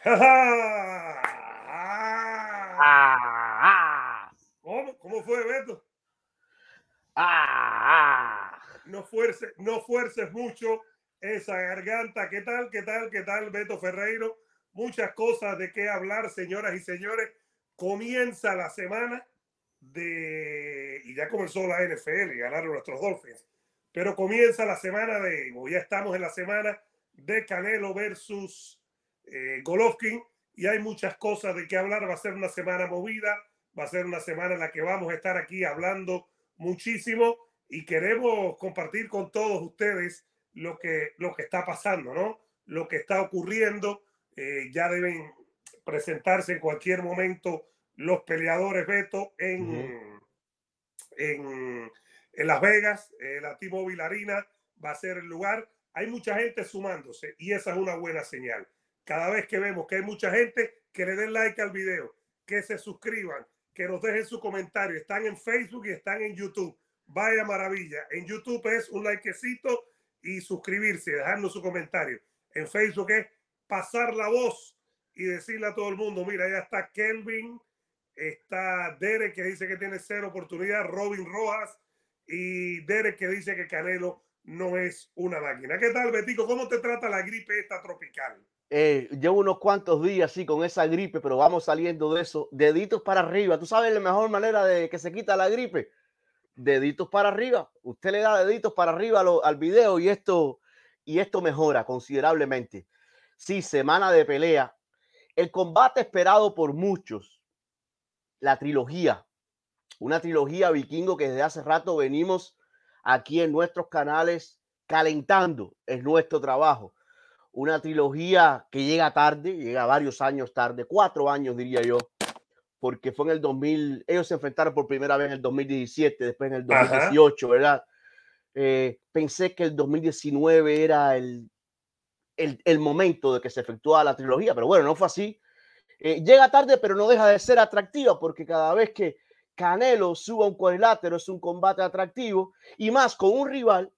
¿Cómo? ¿Cómo fue, Beto? ah, ah. No fuerces, no fuerces mucho esa garganta. ¿Qué tal? ¿Qué tal? ¿Qué tal, Beto Ferreiro? Muchas cosas de qué hablar, señoras y señores. Comienza la semana de. Y ya comenzó la NFL y ganaron nuestros Dolphins. Pero comienza la semana de. o ya estamos en la semana de Canelo versus eh, Golovkin. Y hay muchas cosas de qué hablar. Va a ser una semana movida. Va a ser una semana en la que vamos a estar aquí hablando muchísimo y queremos compartir con todos ustedes lo que, lo que está pasando, ¿no? Lo que está ocurriendo. Eh, ya deben presentarse en cualquier momento los peleadores Beto en, en, en Las Vegas. Eh, la T-Mobile Arena va a ser el lugar. Hay mucha gente sumándose y esa es una buena señal. Cada vez que vemos que hay mucha gente, que le den like al video, que se suscriban, que nos dejen su comentario. Están en Facebook y están en YouTube. Vaya maravilla. En YouTube es un likecito y suscribirse, dejarnos su comentario. En Facebook es pasar la voz y decirle a todo el mundo, mira, ya está Kelvin, está Derek que dice que tiene cero oportunidad, Robin Rojas y Derek que dice que Canelo no es una máquina. ¿Qué tal, Betico? ¿Cómo te trata la gripe esta tropical? Eh, llevo unos cuantos días así con esa gripe, pero vamos saliendo de eso. Deditos para arriba. ¿Tú sabes la mejor manera de que se quita la gripe? Deditos para arriba. Usted le da deditos para arriba lo- al video y esto, y esto mejora considerablemente. Sí, semana de pelea. El combate esperado por muchos. La trilogía. Una trilogía vikingo que desde hace rato venimos aquí en nuestros canales calentando. Es nuestro trabajo una trilogía que llega tarde, llega varios años tarde, cuatro años diría yo, porque fue en el 2000, ellos se enfrentaron por primera vez en el 2017, después en el Ajá. 2018, ¿verdad? Eh, pensé que el 2019 era el, el, el momento de que se efectuara la trilogía, pero bueno, no fue así. Eh, llega tarde, pero no deja de ser atractiva, porque cada vez que Canelo suba un cuadrilátero es un combate atractivo, y más con un rival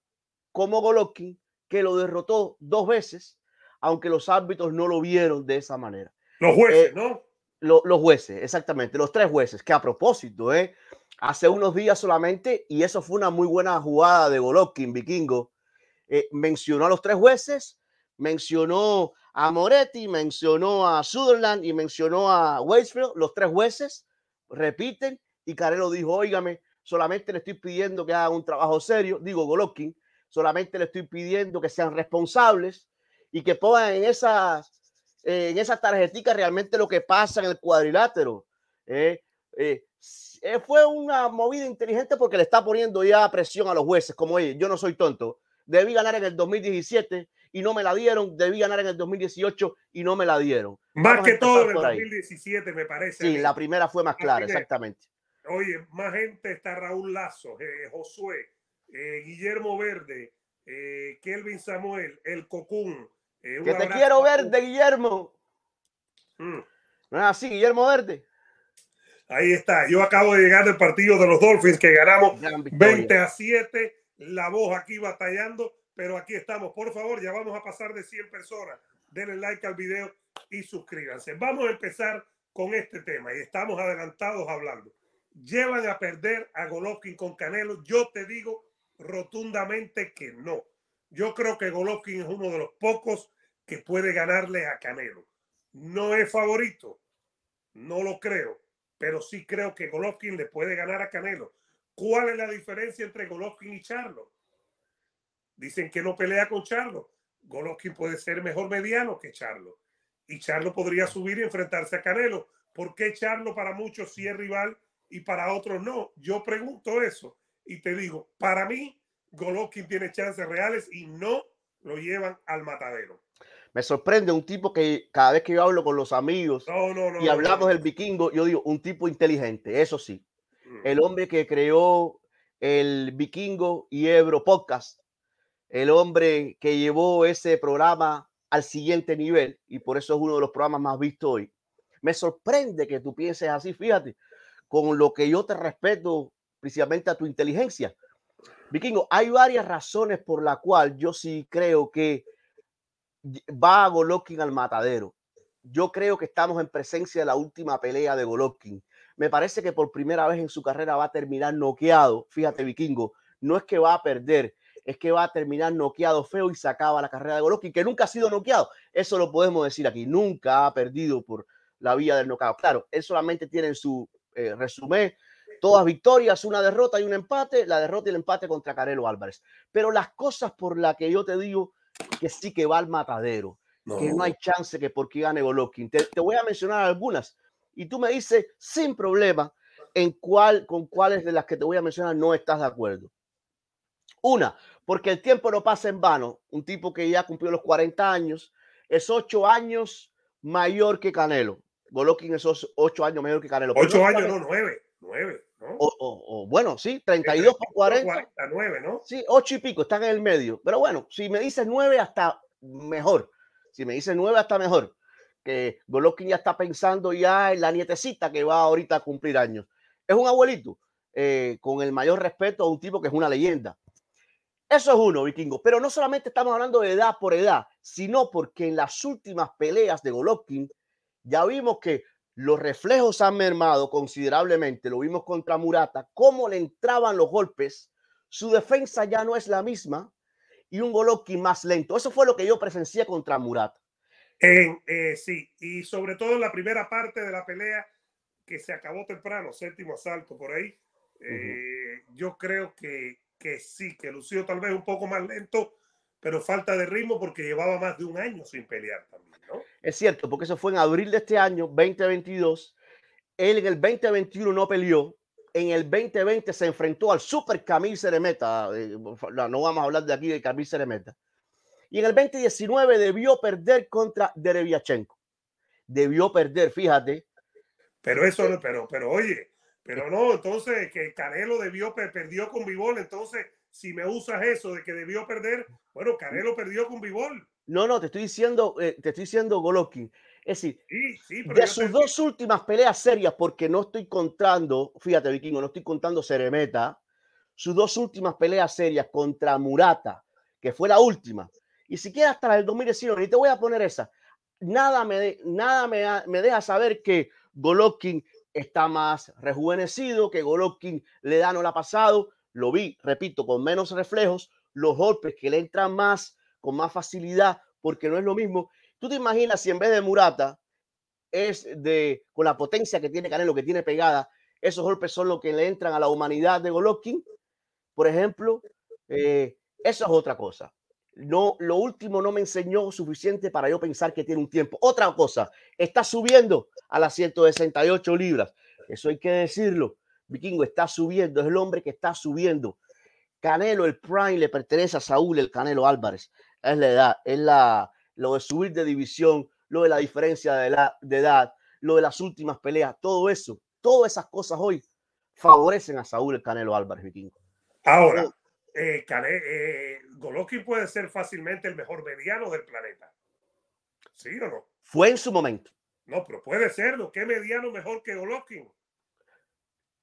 como Golovkin, que lo derrotó dos veces, aunque los árbitros no lo vieron de esa manera. Los jueces, Eh, ¿no? Lo- los jueces, exactamente, los tres jueces, que a propósito, ¿eh? hace unos días solamente, y eso fue una muy buena jugada de Golovkin, vikingo, eh, mencionó a los tres jueces, mencionó a Moretti, mencionó a Sutherland y mencionó a Waitsfield, los tres jueces repiten, y Canelo dijo, óigame, solamente le estoy pidiendo que haga un trabajo serio, digo Golovkin, solamente le estoy pidiendo que sean responsables y que pongan en esas, eh, en esas tarjeticas realmente lo que pasa en el cuadrilátero. eh, eh, eh, fue una movida inteligente porque le está poniendo ya presión a los jueces, como oye, yo no soy tonto, debí ganar en el 2017 y no me la dieron, debí ganar en el 2018 y no me la dieron. Más vamos que todo en el por ahí. 2017, me parece. Sí, la primera fue más clara, exactamente. Oye, más gente está Raúl Lazo, eh, Josué, eh, Guillermo Verde, eh, Kelvin Samuel, El Cocún. Eh, Que te quiero a ver de Guillermo. Mm, ¿No es así, Guillermo Verde? Ahí está. Yo acabo de llegar del partido de los Dolphins que ganamos Gran victoria. 20 a 7. La voz aquí batallando, pero aquí estamos. Por favor, ya vamos a pasar de 100 personas. Denle like al video y suscríbanse. Vamos a empezar con este tema y estamos adelantados hablando. Llevan a perder a Golovkin con Canelo. Yo te digo rotundamente que no. Yo creo que Golovkin es uno de los pocos que puede ganarle a Canelo. No es favorito, no lo creo, pero sí creo que Golovkin le puede ganar a Canelo. ¿Cuál es la diferencia entre Golovkin y Charlo? Dicen que no pelea con Charlo. Golovkin puede ser mejor mediano que Charlo. Y Charlo podría subir y enfrentarse a Canelo. ¿Por qué Charlo para muchos sí es rival y para otros no? Yo pregunto eso y te digo, para mí Golovkin tiene chances reales y no lo llevan al matadero. Me sorprende un tipo que cada vez que yo hablo con los amigos No, no, no. y hablamos del vikingo, yo digo, un tipo inteligente, eso sí. Mm. El hombre que creó el vikingo y Ebro podcast, el hombre que llevó ese programa al siguiente nivel y por eso es uno de los programas más vistos hoy. Me sorprende que tú pienses así, fíjate, con lo que yo te respeto, principalmente a tu inteligencia. Vikingo, hay varias razones por la cual yo sí creo que va a Golovkin al matadero. yo creo que estamos en presencia de la última pelea de Golovkin. Me parece que por primera vez en su carrera va a terminar noqueado. Fíjate, Vikingo, no es que va a perder, es que va a terminar noqueado feo y se acaba la carrera de Golovkin, que nunca ha sido noqueado. Eso lo podemos decir aquí. Nunca ha perdido por la vía del noqueado. Claro, él solamente tiene en su eh, resumen todas victorias, una derrota y un empate, la derrota y el empate contra Canelo Álvarez. Pero las cosas por las que yo te digo que sí que va al matadero, que no hay chance que porque gane Golovkin. Te, te, voy a mencionar algunas y tú me dices sin problema en cuál, con cuáles de las que te voy a mencionar no estás de acuerdo. Una, porque el tiempo no pasa en vano. Un tipo que ya cumplió los 40 años, es ocho años mayor que Canelo. Golovkin es ocho años mayor que Canelo. Ocho años, no, nueve, nueve. O, bueno, sí, 32 por 40. 49, ¿no? Sí, 8 y pico, están en el medio. Pero bueno, si me dices 9, hasta mejor. Si me dices 9, hasta mejor. Que Golovkin ya está pensando ya en la nietecita que va ahorita a cumplir años. Es un abuelito, eh, con el mayor respeto a un tipo que es una leyenda. Eso es uno, vikingo. Pero no solamente estamos hablando de edad por edad, sino porque en las últimas peleas de Golovkin ya vimos que los reflejos han mermado considerablemente. Lo vimos contra Murata, cómo le entraban los golpes. Su defensa ya no es la misma y un Golovkin más lento. Eso fue lo que yo presencié contra Murata. Eh, sí, y sobre todo en la primera parte de la pelea que se acabó temprano, séptimo asalto por ahí. Eh, yo creo que, que sí, que lució tal vez un poco más lento, pero falta de ritmo porque llevaba más de un año sin pelear también, ¿no? Es cierto, porque eso fue en abril de este año, 2022. Él en el 2021 no peleó. En el 2020 se enfrentó al Super Camil Ceremeta. Eh, no vamos a hablar de aquí de Camil Ceremeta. Y en el 2019 debió perder contra Dereviachenko. Debió perder, fíjate. Pero eso, pero, pero oye, pero no, entonces que Canelo debió, perdió con Vivol, entonces si me usas eso de que debió perder, bueno, Canelo perdió con Vivol. No, no, te estoy diciendo, eh, te estoy diciendo Golovkin. Es decir, de sus dos últimas peleas serias, porque no estoy contando, fíjate, Vikingo, no estoy contando Ceremeta, sus dos últimas peleas serias contra Murata, que fue la última, y siquiera hasta el 2019, y te voy a poner esa, nada me, nada me, me deja saber que Golovkin está más rejuvenecido, que Golovkin le da no la pasado, lo vi, repito, con menos reflejos, los golpes que le entran más, con más facilidad, porque no es lo mismo. Tú te imaginas si en vez de Murata es de con la potencia que tiene Canelo, que tiene pegada, esos golpes son los que le entran a la humanidad de Golovkin, por ejemplo, eh, eso es otra cosa. No, lo último no me enseñó suficiente para yo pensar que tiene un tiempo. Otra cosa, está subiendo a las 168 libras. Eso hay que decirlo. Vikingo está subiendo, es el hombre que está subiendo. Canelo, el prime, le pertenece a Saúl, el Canelo Álvarez. Es la edad, es la, lo de subir de división, lo de la diferencia de, la, de edad, lo de las últimas peleas, todo eso, todas esas cosas hoy favorecen a Saúl, el Canelo Álvarez, Vikingo. Ahora, eh, eh, Golovkin puede ser fácilmente el mejor mediano del planeta. ¿Sí o no? Fue en su momento. No, pero puede serlo. ¿Qué mediano mejor que Golovkin?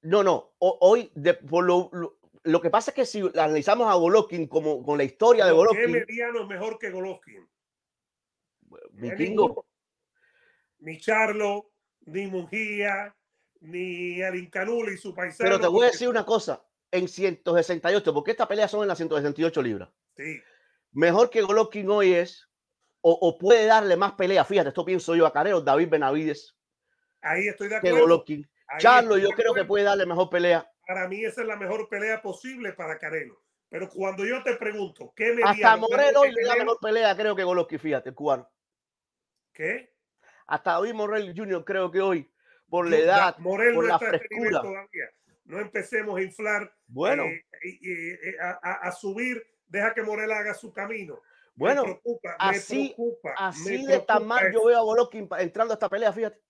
No, no. hoy, de, por lo, lo, que pasa es que si analizamos a Golovkin como con la historia de Golovkin. ¿Qué mediano es mejor que Golovkin? Vikingo. Ni Charlo, ni Mujía, ni Alin y su paisano. Pero te voy a decir una cosa. En 168, porque esta pelea son en las 168 libras. Sí. Mejor que Golovkin hoy es, o, puede darle más pelea. Fíjate, esto pienso yo a Careo, David Benavides. Ahí estoy de acuerdo. Que Golovkin. Charlo, yo creo que puede darle mejor pelea. Para mí esa es la mejor pelea posible para Canelo. Pero cuando yo te pregunto, ¿qué me Hasta Moreno hoy le da mejor pelea, creo que Golovkin, fíjate, el cubano. ¿Qué? Hasta David Morel Jr. creo que hoy, por la edad, por no la este frescura. No empecemos a inflar, bueno. Eh, eh, a, subir, deja que Morel haga su camino. Bueno, me preocupa, así, así de tan mal yo veo a Golovkin entrando a esta pelea, fíjate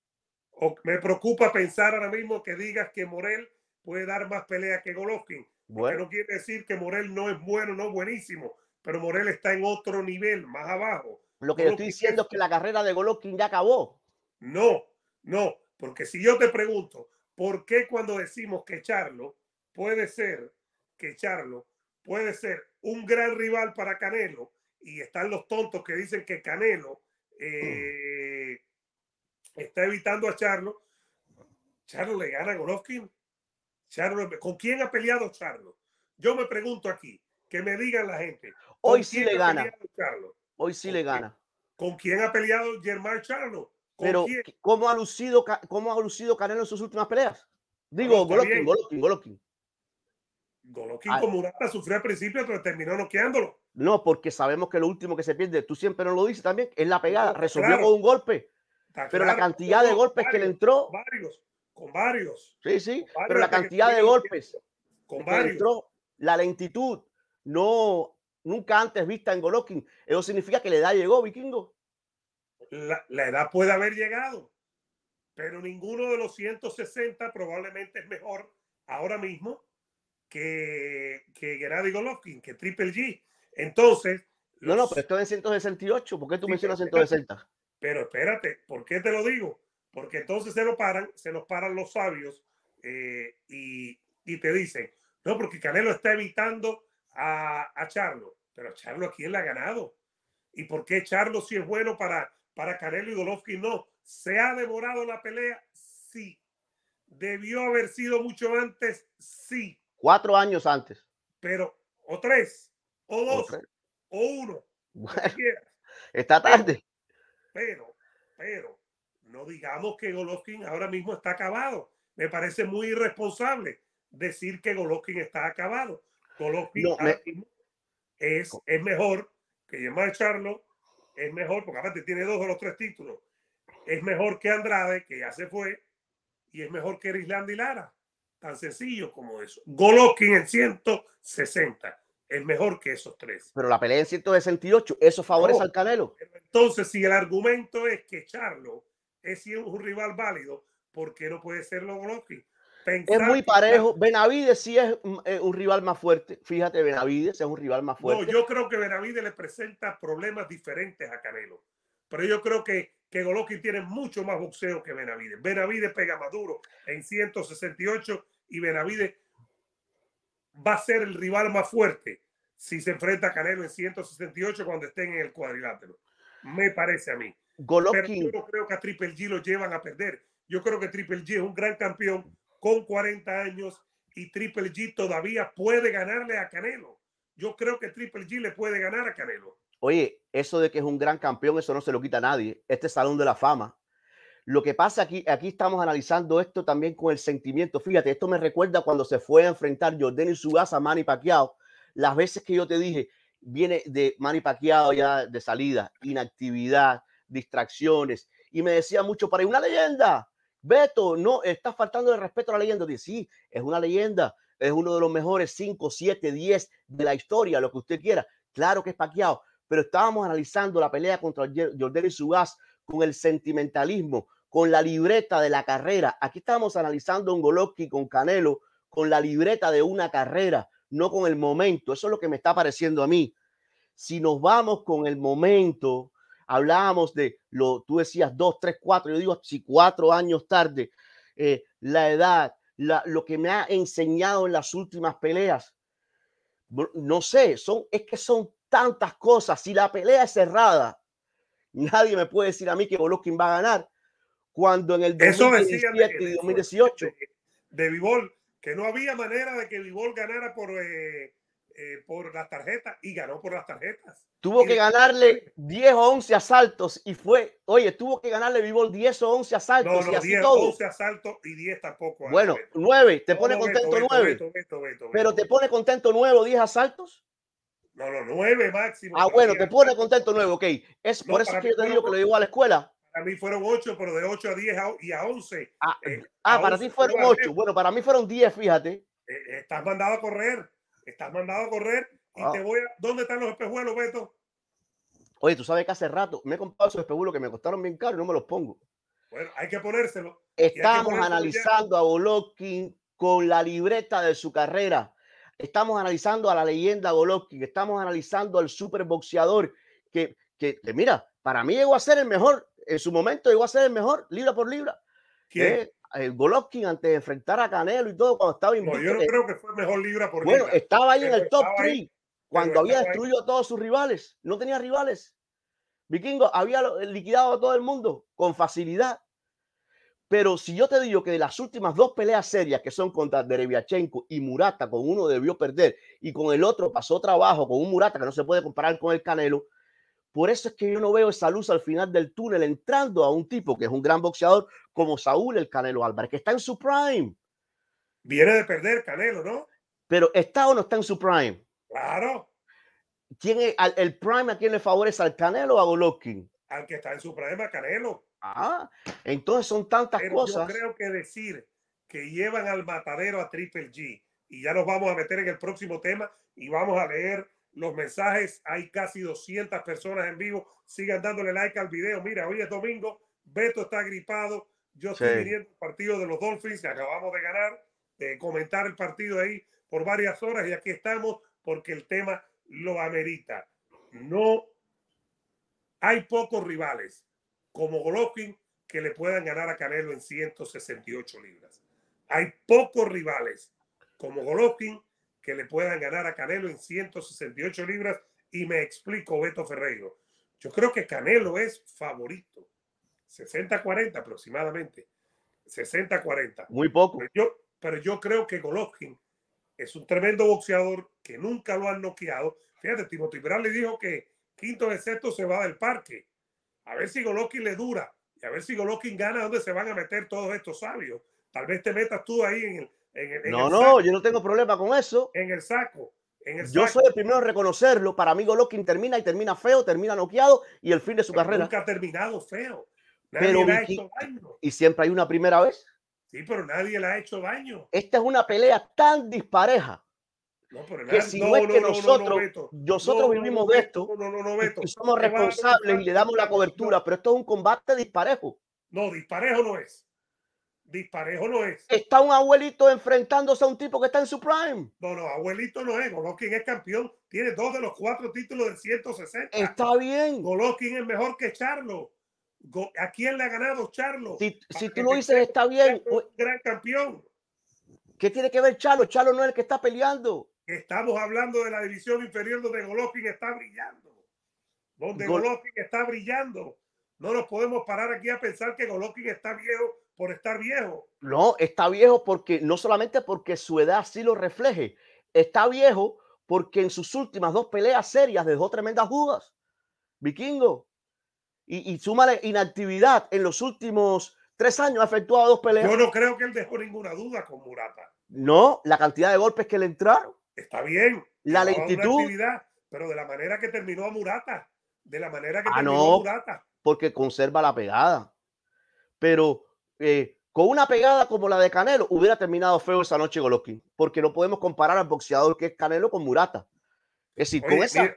me preocupa pensar ahora mismo que digas que Morel puede dar más pelea que Golovkin. Bueno. no quiere decir que Morel no es bueno, no buenísimo, pero Morel está en otro nivel, más abajo. Lo que yo estoy diciendo es que la carrera de Golovkin ya acabó. No, no, porque si yo te pregunto, ¿por qué cuando decimos que Charlo puede ser, que Charlo puede ser un gran rival para Canelo, y están los tontos que dicen que Canelo eh, está evitando a Charlo. Charlo le gana a Golovkin. Charlo, ¿Con quién ha peleado Charlo? Yo me pregunto aquí, que me digan la gente. Hoy sí le gana. Hoy sí le gana. ¿Con quién ha peleado Germán Charlo? Pero, ¿cómo ha, lucido, ¿cómo ha lucido Canelo en sus últimas peleas? Digo, Golovkin, Golovkin, Golovkin. Golovkin como Murata sufrió al principio, pero terminó noqueándolo. No, porque sabemos que lo último que se pierde, tú siempre nos lo dices también, es la pegada. Resolvió con un golpe. pero la cantidad de golpes que le entró. Con varios, con varios. Sí, sí, pero la cantidad de golpes con varios. entró, la lentitud, no, nunca antes vista en Golovkin. Eso significa que la edad llegó, vikingo. La, la edad puede haber llegado, pero ninguno de los 160 probablemente es mejor ahora mismo que, que Gennady Golovkin, que Triple G. Entonces. No, no, pero esto es en 168. ¿Por qué tú mencionas 160? Pero espérate, ¿por qué te lo digo? Porque entonces se lo paran, se nos paran los sabios eh, y, y, te dicen, no, porque Canelo está evitando a, a Charlo. Pero Charlo aquí él ha ganado. ¿Y por qué Charlo si es bueno para, para Canelo y Golovkin no? ¿Se ha devorado la pelea? Sí. ¿Debió haber sido mucho antes? Sí. Cuatro años antes. Pero, o tres, o dos, o, uno. está tarde. Pero, pero, no digamos que Golovkin ahora mismo está acabado. Me parece muy irresponsable decir que Golovkin está acabado. Golovkin es, es mejor que Yemar Charlo, es mejor, porque aparte tiene dos de los tres títulos. Es mejor que Andrade, que ya se fue, y es mejor que Island y Lara. Tan sencillo como eso. Golovkin en 160 es mejor que esos tres. Pero la pelea en 168, eso favorece al Canelo. Entonces, si el argumento es que Charlo es un rival válido, ¿por qué no puede serlo Golovkin? es muy parejo. Benavides sí es eh, un, rival más fuerte. Fíjate, Benavides es un rival más fuerte. No, yo creo que Benavides le presenta problemas diferentes a Canelo. Pero yo creo que que Golovkin tiene mucho más boxeo que Benavides. Benavides pega Maduro en 168 y Benavides va a ser el rival más fuerte si se enfrenta a Canelo en 168 cuando estén en el cuadrilátero. Me parece a mí. Pero yo no creo que a Triple G lo llevan a perder. Yo creo que Triple G es un gran campeón con 40 años y Triple G todavía puede ganarle a Canelo. Yo creo que Triple G le puede ganar a Canelo. Oye, eso de que es un gran campeón, eso no se lo quita a nadie. Este Salón de la Fama. Lo que pasa aquí, aquí estamos analizando esto también con el sentimiento. Fíjate, esto me recuerda cuando se fue a enfrentar Jordan y Sugasa a Manny Pacquiao. Las veces que yo te dije, viene de Manny Pacquiao ya de salida, inactividad, distracciones. Y me decía mucho, para una leyenda, Beto, no, está faltando de respeto a la leyenda. Dice, sí, es una leyenda, es uno de los mejores 5, 7, 10 de la historia, lo que usted quiera. Claro que es Pacquiao, pero estábamos analizando la pelea contra Jordan Sugas con el sentimentalismo, con la libreta de la carrera. Aquí estamos analizando un Golovkin con Canelo, con la libreta de una carrera, no con el momento. Eso es lo que me está pareciendo a mí. Si nos vamos con el momento, hablábamos de lo, tú decías dos, tres, cuatro, yo digo, si cuatro años tarde, eh, la edad, lo que me ha enseñado en las últimas peleas, no sé, son, es que son tantas cosas. Si la pelea es cerrada, nadie me puede decir a mí que Golovkin va a ganar. Cuando en el 2017 y 2018 de, Vivol, que no había manera de que Vivol ganara por, eh, eh, por las tarjetas y ganó por las tarjetas. Tuvo que ganarle 10 o 11 asaltos y fue, oye, tuvo que ganarle Vivol 10 o 11 asaltos. No, no, y así 10, todo. 11 asaltos y 10 tampoco. Bueno, 9, te pone contento 9. pero te pone contento 9 o 10 asaltos. No, no, nueve máximo. Ah, bueno, te pone contento nuevo, ok. Es por eso que yo te digo que lo llevo a la escuela. Para mí fueron ocho, pero de ocho a diez y a once. Ah, eh, ah para ti fueron ocho. Bueno, para mí fueron diez, fíjate. Eh, eh, estás mandado a correr. Estás mandado a correr y te ah. voy a. ¿Dónde están los espejuelos, Beto? Oye, tú sabes que hace rato me he comprado esos espejuelos que me costaron bien caro y no me los pongo. Bueno, hay que ponérselo. Estamos analizando a Golovkin con la libreta de su carrera estamos analizando a la leyenda Golovkin, estamos analizando al superboxeador que, que, que, mira, para mí llegó a ser el mejor, en su momento llegó a ser el mejor, libra por libra. que el Golovkin antes de enfrentar a Canelo y todo cuando estaba invicto. No, yo no creo que fue mejor libra por bueno, libra. Estaba ahí en el top 3 cuando había destruido a todos sus rivales. No tenía rivales. Vikingo había liquidado a todo el mundo con facilidad. Pero si yo te digo que de las últimas dos peleas serias que son contra Dereviachenko y Murata, con uno debió perder y con el otro pasó trabajo con un Murata que no se puede comparar con el Canelo, por eso es que yo no veo esa luz al final del túnel entrando a un tipo que es un gran boxeador como Saúl el Canelo Álvarez, que está en su prime. Viene de perder Canelo, ¿no? Pero ¿está o no está en su prime? Claro. ¿Quién es el prime a quién le favorece al Canelo o a Golovkin? Al que está en su prime, a Canelo. Ah, entonces son tantas cosas. Yo creo que decir que llevan al matadero a Triple G y ya nos vamos a meter en el próximo tema y vamos a leer los mensajes. Hay casi 200 personas en vivo. Sigan dándole like al video. Mira, hoy es domingo. Beto está gripado. Yo estoy viendo el partido de los Dolphins que acabamos de ganar, de comentar el partido ahí por varias horas y aquí estamos porque el tema lo amerita. No hay pocos rivales como Golovkin que le puedan ganar a Canelo en 168 libras. Hay pocos rivales como Golovkin que le puedan ganar a Canelo en 168 libras y me explico Beto Ferreiro. Yo creo que Canelo es favorito. 60-40 aproximadamente. 60-40. Muy poco. Pero yo, pero yo creo que Golovkin es un tremendo boxeador que nunca lo han noqueado. Fíjate, Timothy Brown le dijo que quinto de sexto se va del parque. A ver si Golovkin le dura y a ver si Golovkin gana dónde se van a meter todos estos sabios. Tal vez te metas tú ahí en el. No, no, yo no tengo problema con eso. En el saco. En el yo soy el primero en reconocerlo. Para mí, Golovkin termina y termina feo, termina noqueado y el fin de su carrera. Nunca ha terminado feo. Nadie le ha hecho daño. Y siempre hay una primera vez. Sí, pero nadie le ha hecho daño. Esta es una pelea tan dispareja no, pero que si no, es que nosotros, nosotros vivimos de esto, y somos responsables y le damos la cobertura, pero esto es un combate disparejo. No, disparejo no es. Disparejo no es. Está un abuelito enfrentándose a un tipo que está en su prime. No, no, abuelito no es. Golovkin es campeón. Tiene dos de los cuatro títulos del 160. Está bien. Golovkin es mejor que Charlo. ¿A quién le ha ganado Charlo? Si, si tú lo dices, está bien. Gran campeón. ¿Qué tiene que ver Charlo? Charlo no es el que está peleando. Estamos hablando de la división inferior donde Golovkin está brillando. Donde Golovkin está brillando. No nos podemos parar aquí a pensar que Golovkin está viejo por estar viejo. No, está viejo porque no solamente porque su edad sí lo refleje, está viejo porque en sus últimas dos peleas serias dejó tremendas dudas. Vikingo. Y, y súmale inactividad en los últimos tres años, ha efectuado dos peleas. Yo no creo que él dejó ninguna duda con Murata. No, la cantidad de golpes que le entraron. Está bien. La lentitud. pero de la manera que terminó a Murata. De la manera que ah, terminó a Murata. Porque conserva la pegada. Pero eh, con una pegada como la de Canelo, hubiera terminado feo esa noche Golovkin. Porque no podemos comparar al boxeador que es Canelo con Murata. Es decir, con esa.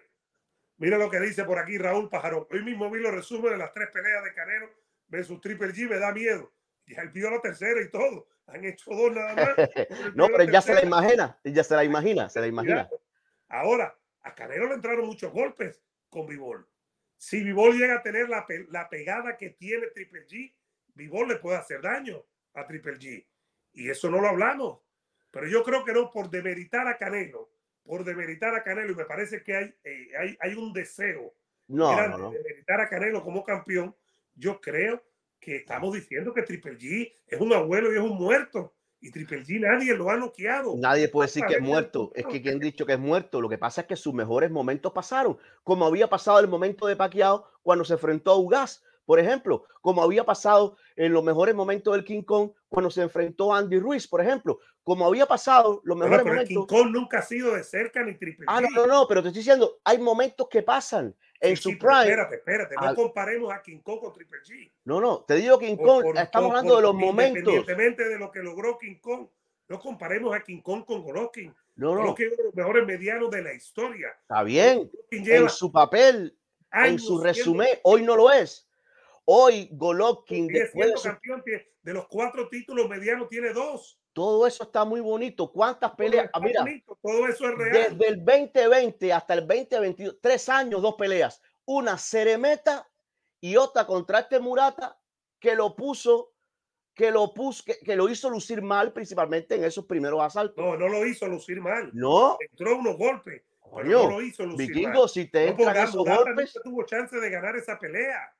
Mira, lo que dice por aquí Raúl Pajarón. Hoy mismo vi los resúmenes de las tres peleas de Canelo versus Triple G. Me da miedo. Ya él pidió la tercera y todo. Han hecho dos nada más. no, pero ya se la imagina. Ya se la imagina. Se la imagina. Ahora, a Canelo le entraron muchos golpes con Vivol. Si Vivol llega a tener la, la pegada que tiene Triple G, Vivol le puede hacer daño a Triple G. Y eso no lo hablamos. Pero yo creo que no, por demeritar a Canelo, por demeritar a Canelo, y me parece que hay, eh, hay, hay, un deseo no, no, de demeritar a Canelo como campeón. Yo creo que estamos diciendo que Triple G es un abuelo y es un muerto. Y Triple G nadie lo ha noqueado. Nadie puede decir que es muerto. Es que quien ha dicho que es muerto. Lo que pasa es que sus mejores momentos pasaron, como había pasado el momento de Pacquiao cuando se enfrentó a Ugas, por ejemplo, como había pasado en los mejores momentos del King Kong cuando se enfrentó a Andy Ruiz, por ejemplo, como había pasado los mejores pero momentos. King Kong nunca ha sido de cerca ni Triple G. Ah, no, no, no, pero te estoy diciendo, hay momentos que pasan en su prime. Espérate, espérate, no comparemos a King Kong con Triple G. No, no, te digo King Kong, estamos hablando de los momentos. Independientemente de lo que logró King Kong, no comparemos a King Kong con Golovkin. No, no. Golovkin es uno de los mejores medianos de la historia. Está bien, en su papel, en su resumen, hoy no lo es. Hoy Golovkin, después de, campeón, de los cuatro títulos medianos, tiene dos. Todo eso está muy bonito. ¿Cuántas peleas? Todo, mira, todo eso es real. Desde el 2020 hasta el 2022, tres años, dos peleas. Una Ceremeta y otra contra este Murata que lo puso, que lo puso, que, lo hizo lucir mal, principalmente en esos primeros asaltos. No, no lo hizo lucir mal. No. Entró unos golpes. no lo hizo lucir Vikingo, mal. si te entran esos golpes. tuvo chance de ganar esa pelea.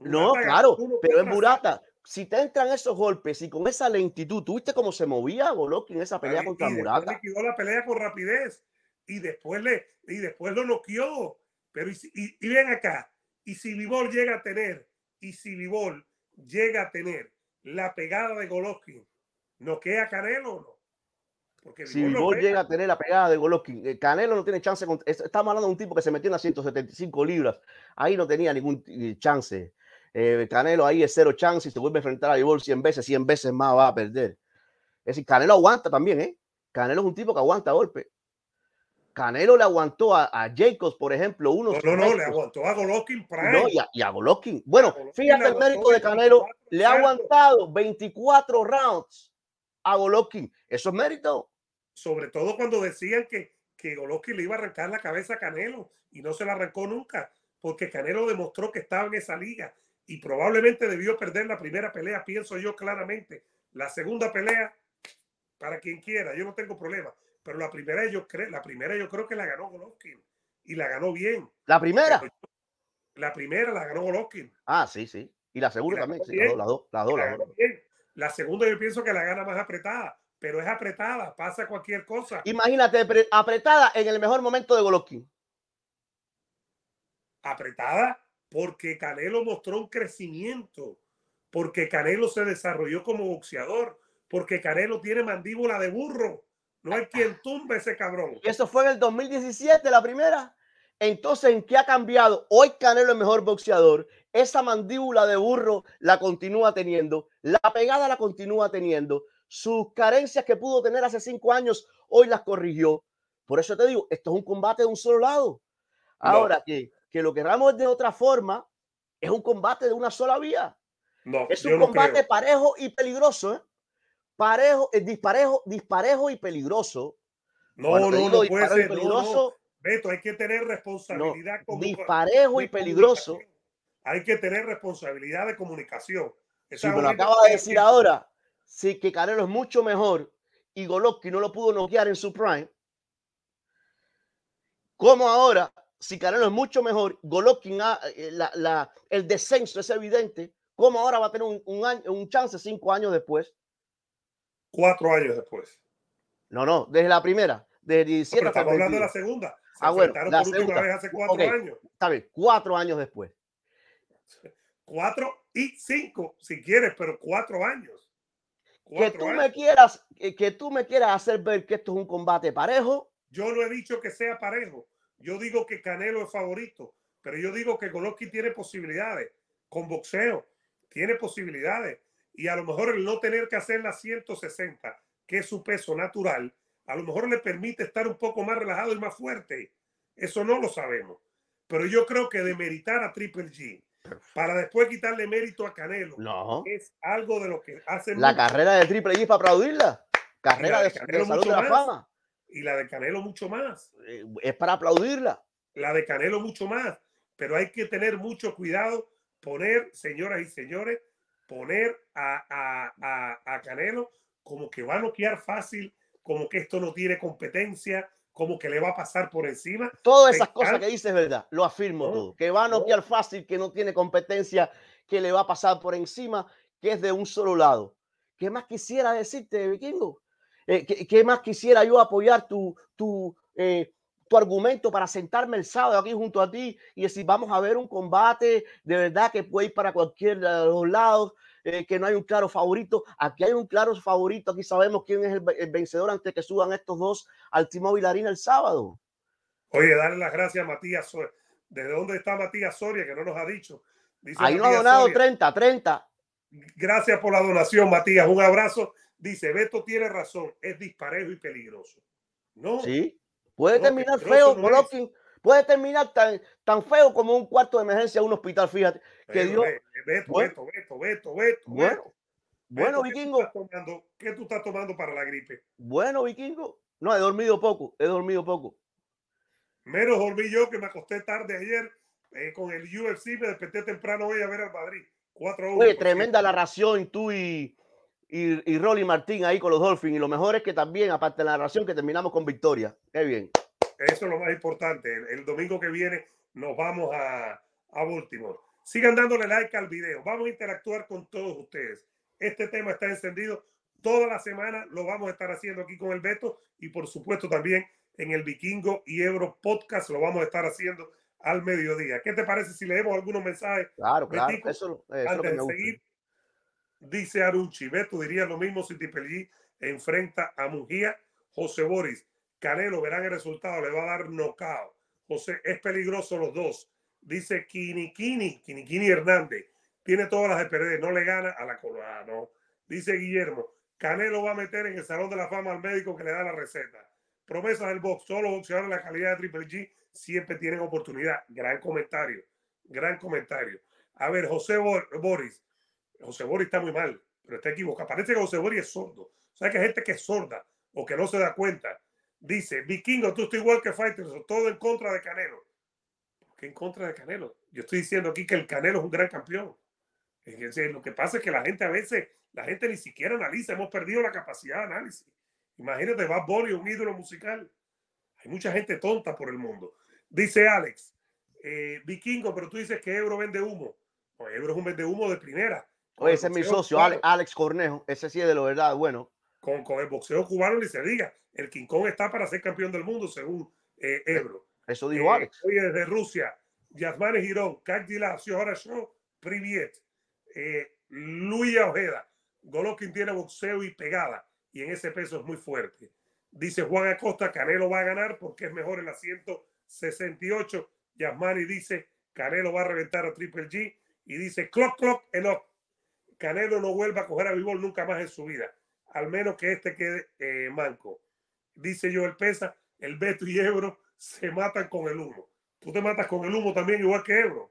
No, claro, pero es Murata si te entran esos golpes y con esa lentitud, ¿tuviste cómo se movía Golovkin en esa pelea contra Murata? liquidó la pelea con rapidez y después, le, y después lo noqueó. Pero y, y, ven acá, y si Vivol llega a tener, y si Vivol llega a tener la pegada de Golovkin, ¿noquea a Canelo o no? Porque si Vivol llega a tener la pegada de Golovkin, eh, Canelo no tiene chance. Estamos hablando de un tipo que se metió en las 175 libras. Ahí no tenía ningún eh, chance. Eh, Canelo ahí es cero chance y se vuelve a enfrentar a Vivol 100 veces, 100 veces más va a perder. Es decir, Canelo aguanta también, ¿eh? Canelo es un tipo que aguanta golpe. Canelo le aguantó a, Jacobs, por ejemplo, uno. No, no, no, le aguantó a Golovkin No, y a, Golovkin. Bueno, fíjate el mérito de Canelo. Le ha aguantado 24 rounds a Golovkin. Eso es mérito. Sobre todo cuando decían que, que Golovkin le iba a arrancar la cabeza a Canelo y no se la arrancó nunca, porque Canelo demostró que estaba en esa liga y probablemente debió perder la primera pelea, pienso yo claramente. La segunda pelea, para quien quiera, yo no tengo problema pero la primera yo creo, la primera yo creo que la ganó Golovkin y la ganó bien. ¿La primera? la primera la ganó Golovkin. Ah, sí, sí. Y la segunda también, sí, la dos, la dos, la, la segunda yo pienso que la gana más apretada, pero es apretada, pasa cualquier cosa. Imagínate, apretada en el mejor momento de Golovkin. Apretada porque Canelo mostró un crecimiento, porque Canelo se desarrolló como boxeador, porque Canelo tiene mandíbula de burro no hay quien tumbe ese cabrón. Y eso fue en el 2017, la primera. Entonces, ¿en qué ha cambiado? Hoy Canelo es mejor boxeador. Esa mandíbula de burro la continúa teniendo. La pegada la continúa teniendo. Sus carencias que pudo tener hace cinco años, hoy las corrigió. Por eso te digo, esto es un combate de un solo lado. Ahora que, que lo queramos de otra forma, es un combate de una sola vía. No, es un combate parejo y peligroso. ¿eh? parejo, es disparejo, disparejo y peligroso. No, no, no puede ser. Peligroso, Beto, hay que tener responsabilidad. como, disparejo y peligroso. Hay que tener responsabilidad de comunicación. Si me lo acaba de decir ahora, sí que Canelo es mucho mejor y Golovkin no lo pudo noquear en su prime. Como ahora, si Canelo es mucho mejor, Golovkin, eh, la, la, el descenso es evidente. ¿Cómo ahora va a tener un, un, un chance cinco años después? cuatro años después. No, no, desde la primera. Desde 17 estamos hablando de la segunda. ah, bueno, la segunda. Vez hace cuatro años. Está bien, cuatro años después. Cuatro y cinco, si quieres, pero cuatro años. que tú me quieras, que tú me quieras hacer ver que esto es un combate parejo. Yo no he dicho que sea parejo. Yo digo que Canelo es favorito, pero yo digo que Golovkin tiene posibilidades con boxeo, tiene posibilidades y a lo mejor el no tener que hacer la 160, que es su peso natural, a lo mejor le permite estar un poco más relajado y más fuerte. Eso no lo sabemos. Pero yo creo que demeritar a Triple G para después quitarle mérito a Canelo no. es algo de lo que hace. La carrera de Triple G para aplaudirla. Carrera de, Canelo salud de la fama. Y la de Canelo mucho más. Eh, es para aplaudirla. La de Canelo mucho más. Pero hay que tener mucho cuidado, poner, señoras y señores, poner a, a, Canelo como que va a noquear fácil, como que esto no tiene competencia, como que le va a pasar por encima. Todas esas cosas que dices, verdad, lo afirmo todo. Que va a noquear fácil, que no tiene competencia, que le va a pasar por encima, que es de un solo lado. ¿Qué más quisiera decirte, Vikingo? Eh, ¿qué, más quisiera yo apoyar tu, tu, eh, tu argumento para sentarme el sábado aquí junto a ti y decir, vamos a ver un combate de verdad que puede ir para cualquier de los lados, eh, que no hay un claro favorito. Aquí hay un claro favorito, aquí sabemos quién es el, vencedor antes que suban estos dos al Timo Vilarina el sábado. Oye, darle las gracias a Matías Soria. ¿Desde dónde está Matías Soria? Que no nos ha dicho. Ahí nos ha donado 30, 30. Gracias por la donación, Matías. Un abrazo. Dice, Beto tiene razón, es disparejo y peligroso. No. Sí. Puede terminar feo, Golovkin. Puede terminar tan, tan feo como un cuarto de emergencia en un hospital, fíjate. Que Dios, Beto, bueno, Beto, Beto, Beto, Bueno, bueno, Vikingo. ¿qué tú, estás tomando para la gripe? Bueno, Vikingo. No, he dormido poco, he dormido poco. Menos dormí yo que me acosté tarde ayer eh, con el UFC, me desperté temprano hoy a ver al Madrid. 4 a Oye, tremenda la ración, tú y, y, y Rolly Martín ahí con los Dolphins. Y lo mejor es que también, aparte de la narración, que terminamos con victoria. Qué bien. Eso es lo más importante. El, domingo que viene nos vamos a, a Baltimore. Sigan dándole like al video. Vamos a interactuar con todos ustedes. Este tema está encendido. Toda la semana lo vamos a estar haciendo aquí con el Beto y por supuesto también en el Vikingo y Ebro Podcast lo vamos a estar haciendo al mediodía. ¿Qué te parece si leemos algunos mensajes? Claro, claro. eso, antes de seguir, dice Arunchi, Beto diría lo mismo si Tipelí enfrenta a Mujía. José Boris, Canelo, verán el resultado, le va a dar nocao. José, es peligroso los dos. Dice Kini Kini, Kini Kini Hernández, tiene todas las de perder, no le gana a la Colorada, no. Dice Guillermo, Canelo va a meter en el Salón de la Fama al médico que le da la receta. Promesas del box, solo boxeadores de la calidad de Triple G siempre tienen oportunidad. Gran comentario, gran comentario. A ver, José Boris, José Boris está muy mal, pero está equivocado. Parece que José Boris es sordo. O sea, que hay gente que es sorda o que no se da cuenta. Dice, Vikingo, tú estás igual que Fighters, todo en contra de Canelo. ¿Por qué en contra de Canelo? Yo estoy diciendo aquí que el Canelo es un gran campeón. Lo que pasa es que la gente a veces, la gente ni siquiera analiza, hemos perdido la capacidad de análisis. Imagínate, Bad Bunny, un ídolo musical. Hay mucha gente tonta por el mundo. Dice Alex, eh, Vikingo, pero tú dices que Ebro vende humo. Pues Ebro es un vende humo de primera. Oye, ese es mi socio, Alex, Cornejo. Ese sí es de lo verdad, bueno. Con, con el boxeo cubano ni se diga. El King Kong está para ser campeón del mundo, según eh, Ebro. Eso dijo eh, Alex. Oye, desde Rusia, Yasmane Girón, ahora Show, Priviet, eh, Luis Ojeda. Golovkin tiene boxeo y pegada, y en ese peso es muy fuerte. Dice Juan Acosta, Canelo va a ganar porque es mejor el asiento 68. Yasmani dice, Canelo va a reventar a Triple G. Y dice, clock, clock, enough. Canelo no vuelva a coger a Vivol nunca más en su vida. Al menos que este quede eh, manco. Dice Joel Pesa, el Beto y Ebro se matan con el humo. Tú te matas con el humo también igual que Ebro.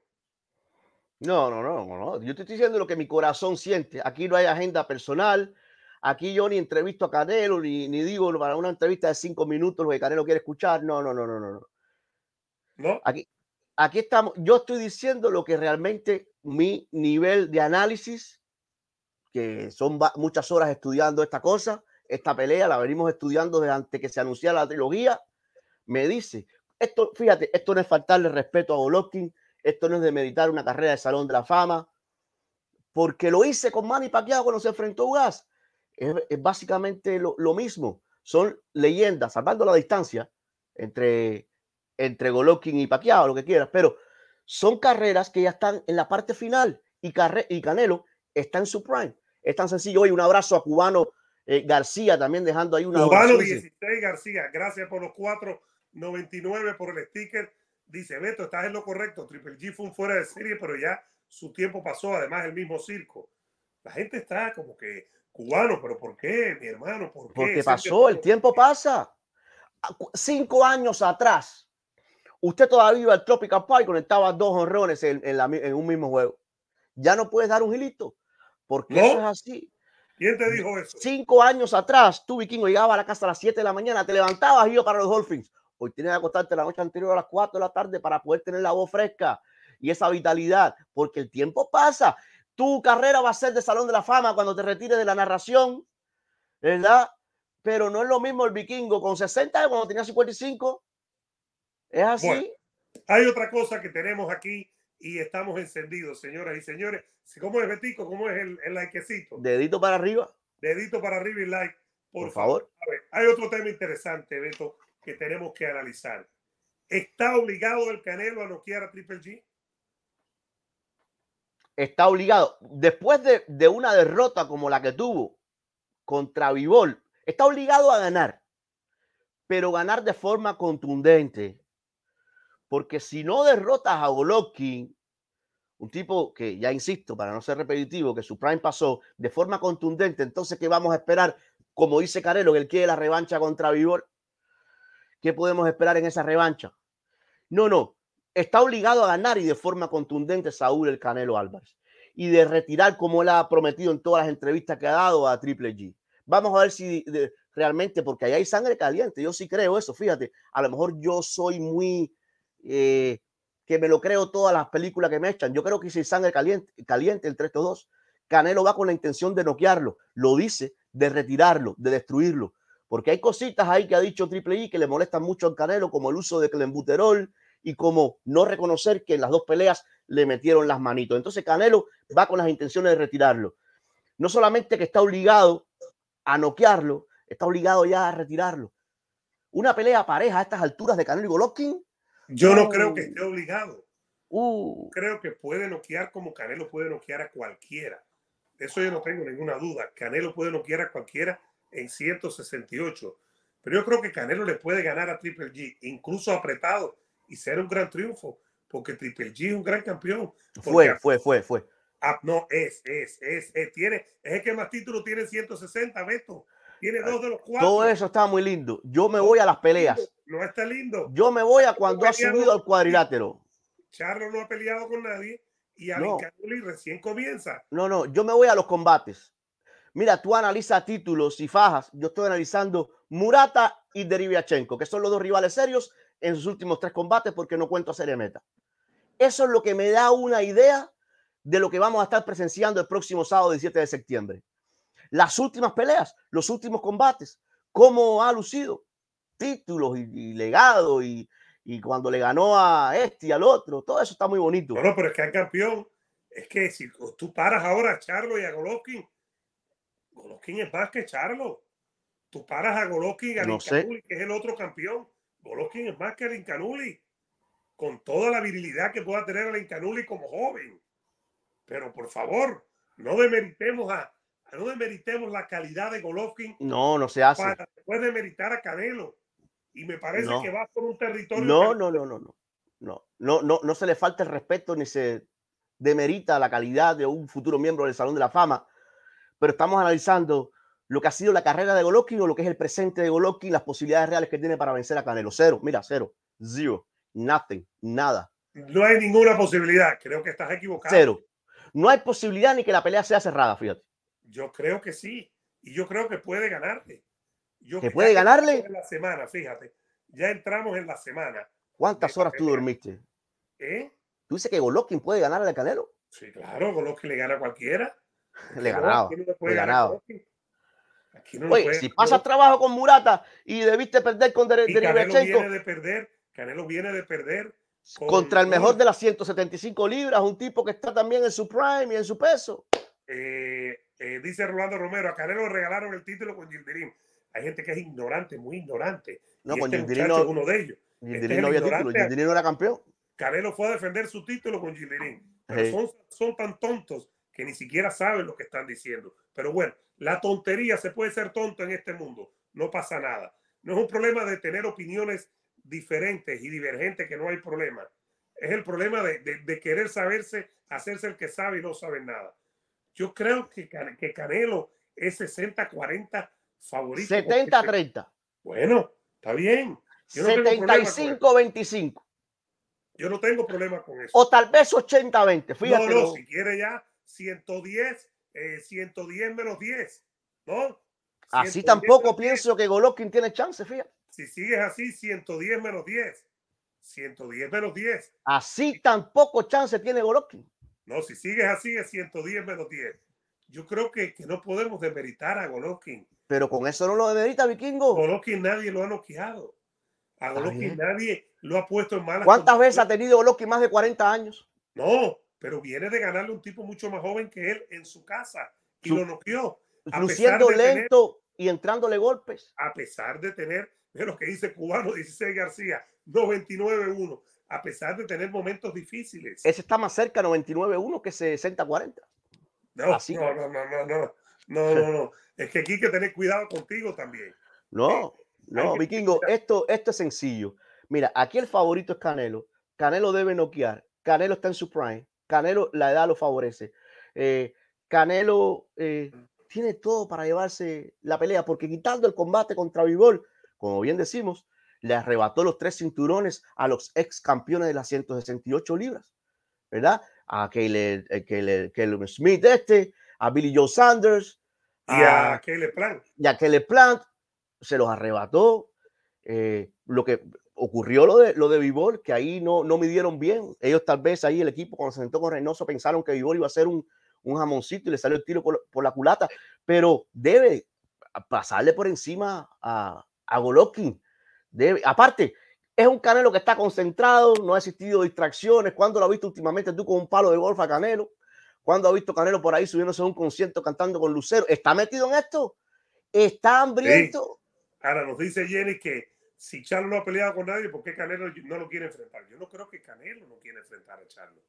No, no, no, no. Yo te estoy diciendo lo que mi corazón siente. Aquí no hay agenda personal. Aquí yo ni entrevisto a Canelo, ni, ni digo para una entrevista de cinco minutos lo que Canelo quiere escuchar. No, no, no, no, no. ¿No? Aquí, aquí estamos. Yo estoy diciendo lo que realmente mi nivel de análisis, que son muchas horas estudiando esta cosa, esta pelea, la venimos estudiando desde antes que se anunciara la trilogía, me dice, esto, fíjate, esto no es faltarle respeto a Golovkin, esto no es de meditar una carrera de Salón de la Fama, porque lo hice con Manny Pacquiao cuando se enfrentó a Ugas. Es, básicamente lo, lo, mismo. Son leyendas, salvando la distancia entre, entre Golovkin y Pacquiao, lo que quieras, pero son carreras que ya están en la parte final y, y Canelo está en su prime. Es tan sencillo. Hoy un abrazo a Cubano eh, García también dejando ahí una. Cubano 16 García, gracias por los 4.99 por el sticker dice, Beto, estás en lo correcto, Triple G fue un fuera de serie, pero ya su tiempo pasó, además el mismo circo. La gente está como que cubano, pero ¿por qué, mi hermano? ¿Por qué? Porque pasó, el tiempo pasa. Cinco años atrás, usted todavía iba al Tropical Park y conectaba dos honrones en, en, un mismo juego. Ya no puedes dar un gilito, porque eso es así. ¿Quién te dijo eso? Cinco años atrás, tú, Vikingo, llegaba a la casa a las 7 de la mañana, te levantabas y iba para los Dolphins. Hoy tienes que acostarte la noche anterior a las 4 de la tarde para poder tener la voz fresca y esa vitalidad, porque el tiempo pasa. Tu carrera va a ser de Salón de la Fama cuando te retires de la narración, ¿verdad? Pero no es lo mismo el vikingo con 60 cuando tenía 55. Es así. hay otra cosa que tenemos aquí y estamos encendidos, señoras y señores. ¿Cómo es Betico? ¿Cómo es el, el likecito? Dedito para arriba. Dedito para arriba y like. Por, favor. hay otro tema interesante, Beto, que tenemos que analizar. ¿Está obligado el Canelo a noquear a Triple G? Está obligado. Después de, de una derrota como la que tuvo contra Vivol, está obligado a ganar, pero ganar de forma contundente. Porque si no derrotas a Golovkin, un tipo que, ya insisto, para no ser repetitivo, que su prime pasó de forma contundente, entonces, ¿qué vamos a esperar? Como dice Canelo, que él quiere la revancha contra Vivol. ¿Qué podemos esperar en esa revancha? No, no. Está obligado a ganar y de forma contundente Saúl el Canelo Álvarez. Y de retirar como él ha prometido en todas las entrevistas que ha dado a Triple G. Vamos a ver si realmente, porque ahí hay sangre caliente. Yo sí creo eso. Fíjate, a lo mejor yo soy muy... Eh, que me lo creo todas las películas que me echan. Yo creo que si sangre caliente, caliente entre estos dos, Canelo va con la intención de noquearlo. Lo dice, de retirarlo, de destruirlo porque hay cositas ahí que ha dicho Triple I que le molestan mucho al Canelo, como el uso de clenbuterol y como no reconocer que en las dos peleas le metieron las manitos. Entonces Canelo va con las intenciones de retirarlo. No solamente que está obligado a noquearlo, está obligado ya a retirarlo. Una pelea pareja a estas alturas de Canelo y Golovkin. Yo no creo que esté obligado. Uh. Creo que puede noquear como Canelo puede noquear a cualquiera. Eso yo no tengo ninguna duda. Canelo puede noquear a cualquiera en 168. Pero yo creo que Canelo le puede ganar a Triple G, incluso apretado, y ser un gran triunfo, porque Triple G es un gran campeón. Fue, fue, fue, fue. Ah, no, es, es, es, es, tiene, es el que más títulos tiene 160, Beto. Tiene dos de los cuatro. Todo eso está muy lindo. Yo me voy a las peleas. No está lindo. Yo me voy a cuando ha subido al cuadrilátero. Charlo no ha peleado con nadie y no. recién comienza. No, no, yo me voy a los combates. Mira, tú analizas títulos y fajas. Yo estoy analizando Murata y Deriviachenko, que son los dos rivales serios en sus últimos tres combates porque no cuento a serie meta. Eso es lo que me da una idea de lo que vamos a estar presenciando el próximo sábado 17 de septiembre. Las últimas peleas, los últimos combates, cómo ha lucido títulos y, y legado y, y cuando le ganó a este y al otro, todo eso está muy bonito. No, no, pero es que al campeón, es que si tú paras ahora a Charlo y a Golovkin, Golovkin es más que Charlo. Tú paras a Golovkin y a no Incanuli, que es el otro campeón. Golovkin es más que el Incanuli, con toda la virilidad que pueda tener el Incanuli como joven. Pero por favor, no demeritemos a, no demeritemos la calidad de Golovkin. No, no se hace. Para después demeritar a Canelo. Y me parece No. que va por un territorio. No, que- no, no, no, no. No, no, no, no se le falta el respeto ni se demerita la calidad de un futuro miembro del Salón de la Fama, pero estamos analizando lo que ha sido la carrera de Golovkin o lo que es el presente de Golovkin, las posibilidades reales que tiene para vencer a Canelo. Cero, mira, cero, zero, nothing, nada, No hay ninguna posibilidad. Creo que estás equivocado. cero. No hay posibilidad ni que la pelea sea cerrada, fíjate. Yo creo que sí. Y yo creo que puede ganarle. Yo ¿Que puede ganarle? En la semana, fíjate. Ya entramos en la semana. ¿Cuántas horas tú dormiste? ¿Eh? ¿Tú dices que Golovkin puede ganarle a Canelo? Sí, claro, Golovkin le gana a cualquiera. Le no le puede ganar. Aquí no le Oye, puede si ganar pasas trabajo con Murata y debiste perder con Dere- Canelo viene de perder. Canelo viene de perder. con contra el mejor de las 175 libras, un tipo que está también en su prime y en su peso. Eh, eh, dice Rolando Romero, a Canelo le regalaron el título con Gilderín. Hay gente que es ignorante, muy ignorante. No, y con este Gilderín muchacho no- es uno de ellos. Gildirín es no había título. Gildirín no era campeón. Canelo fue a defender su título con Gilderín. Pero son, son tan tontos que ni siquiera saben lo que están diciendo. Pero bueno, la tontería se puede ser tonto en este mundo. No pasa nada. No es un problema de tener opiniones diferentes y divergentes, que no hay problema. Es el problema de, de- de querer saberse, hacerse el que sabe y no sabe nada. Yo creo que Canelo es 60-40 favorito. porque- 70-30, Bueno, está bien. Yo no tengo problema con eso. 75-25 Yo no tengo problema con eso. o tal vez 80-20. Fíjate. no, no, si quiere ya 110, eh, 110 menos 10, ¿no? Así 110 tampoco menos 10. pienso que Golovkin tiene chance, fíjate. Si sigues así, 110 menos 10. 110 menos 10. Así tampoco chance tiene Golovkin. No, si sigues así es 110 menos 10. Yo creo que, que no podemos demeritar a Golovkin. Pero con eso no lo demerita, Vikingo. Golovkin nadie lo ha noqueado. A Golovkin nadie lo ha puesto en malas ¿Cuántas veces ha tenido Golovkin más de 40 años? No, pero viene de ganarle un tipo mucho más joven que él en su casa y Su- lo noqueó. A Luciendo pesar de tener- lento y entrándole golpes. a pesar de tener, ve lo que dice Cubano 16 García, 99-1, a pesar de tener momentos difíciles. Ese está más cerca 99-1 que 60-40. No, así. no, no, no, no, no, no, no, no. Es que aquí hay que tener cuidado contigo también. No, no, que- Vikingo, esto, esto es sencillo. Mira, aquí el favorito es Canelo. Canelo debe noquear. Canelo está en su prime. Canelo, la edad lo favorece. Eh, Canelo eh, tiene todo para llevarse la pelea, porque quitando el combate contra Vivol, como bien decimos, le arrebató los tres cinturones a los ex campeones de las 168 libras, ¿verdad? A Caleb, eh, Caleb- Caleb Smith, este, a Billy Joe Sanders, Y a a Caleb Plan. y a Caleb Plant se los arrebató. eh, lo que ocurrió lo de lo de Vivol, que ahí no, no midieron bien. Ellos tal vez ahí el equipo cuando se sentó con Reynoso pensaron que Vivol iba a ser un, un jamoncito y le salió el tiro por, por la culata, pero debe pasarle por encima a, a Golovkin. Debe, aparte, Es un Canelo que está concentrado, no ha existido distracciones. ¿Cuándo lo has visto últimamente tú con un palo de golf a Canelo? ¿Cuándo has visto Canelo por ahí subiéndose a un concierto cantando con Lucero? ¿Está metido en esto? ¿Está hambriento? Ahora nos dice Jenny que si Charlo no ha peleado con nadie, ¿por qué Canelo no lo quiere enfrentar? Yo no creo que Canelo no quiere enfrentar a Charlo.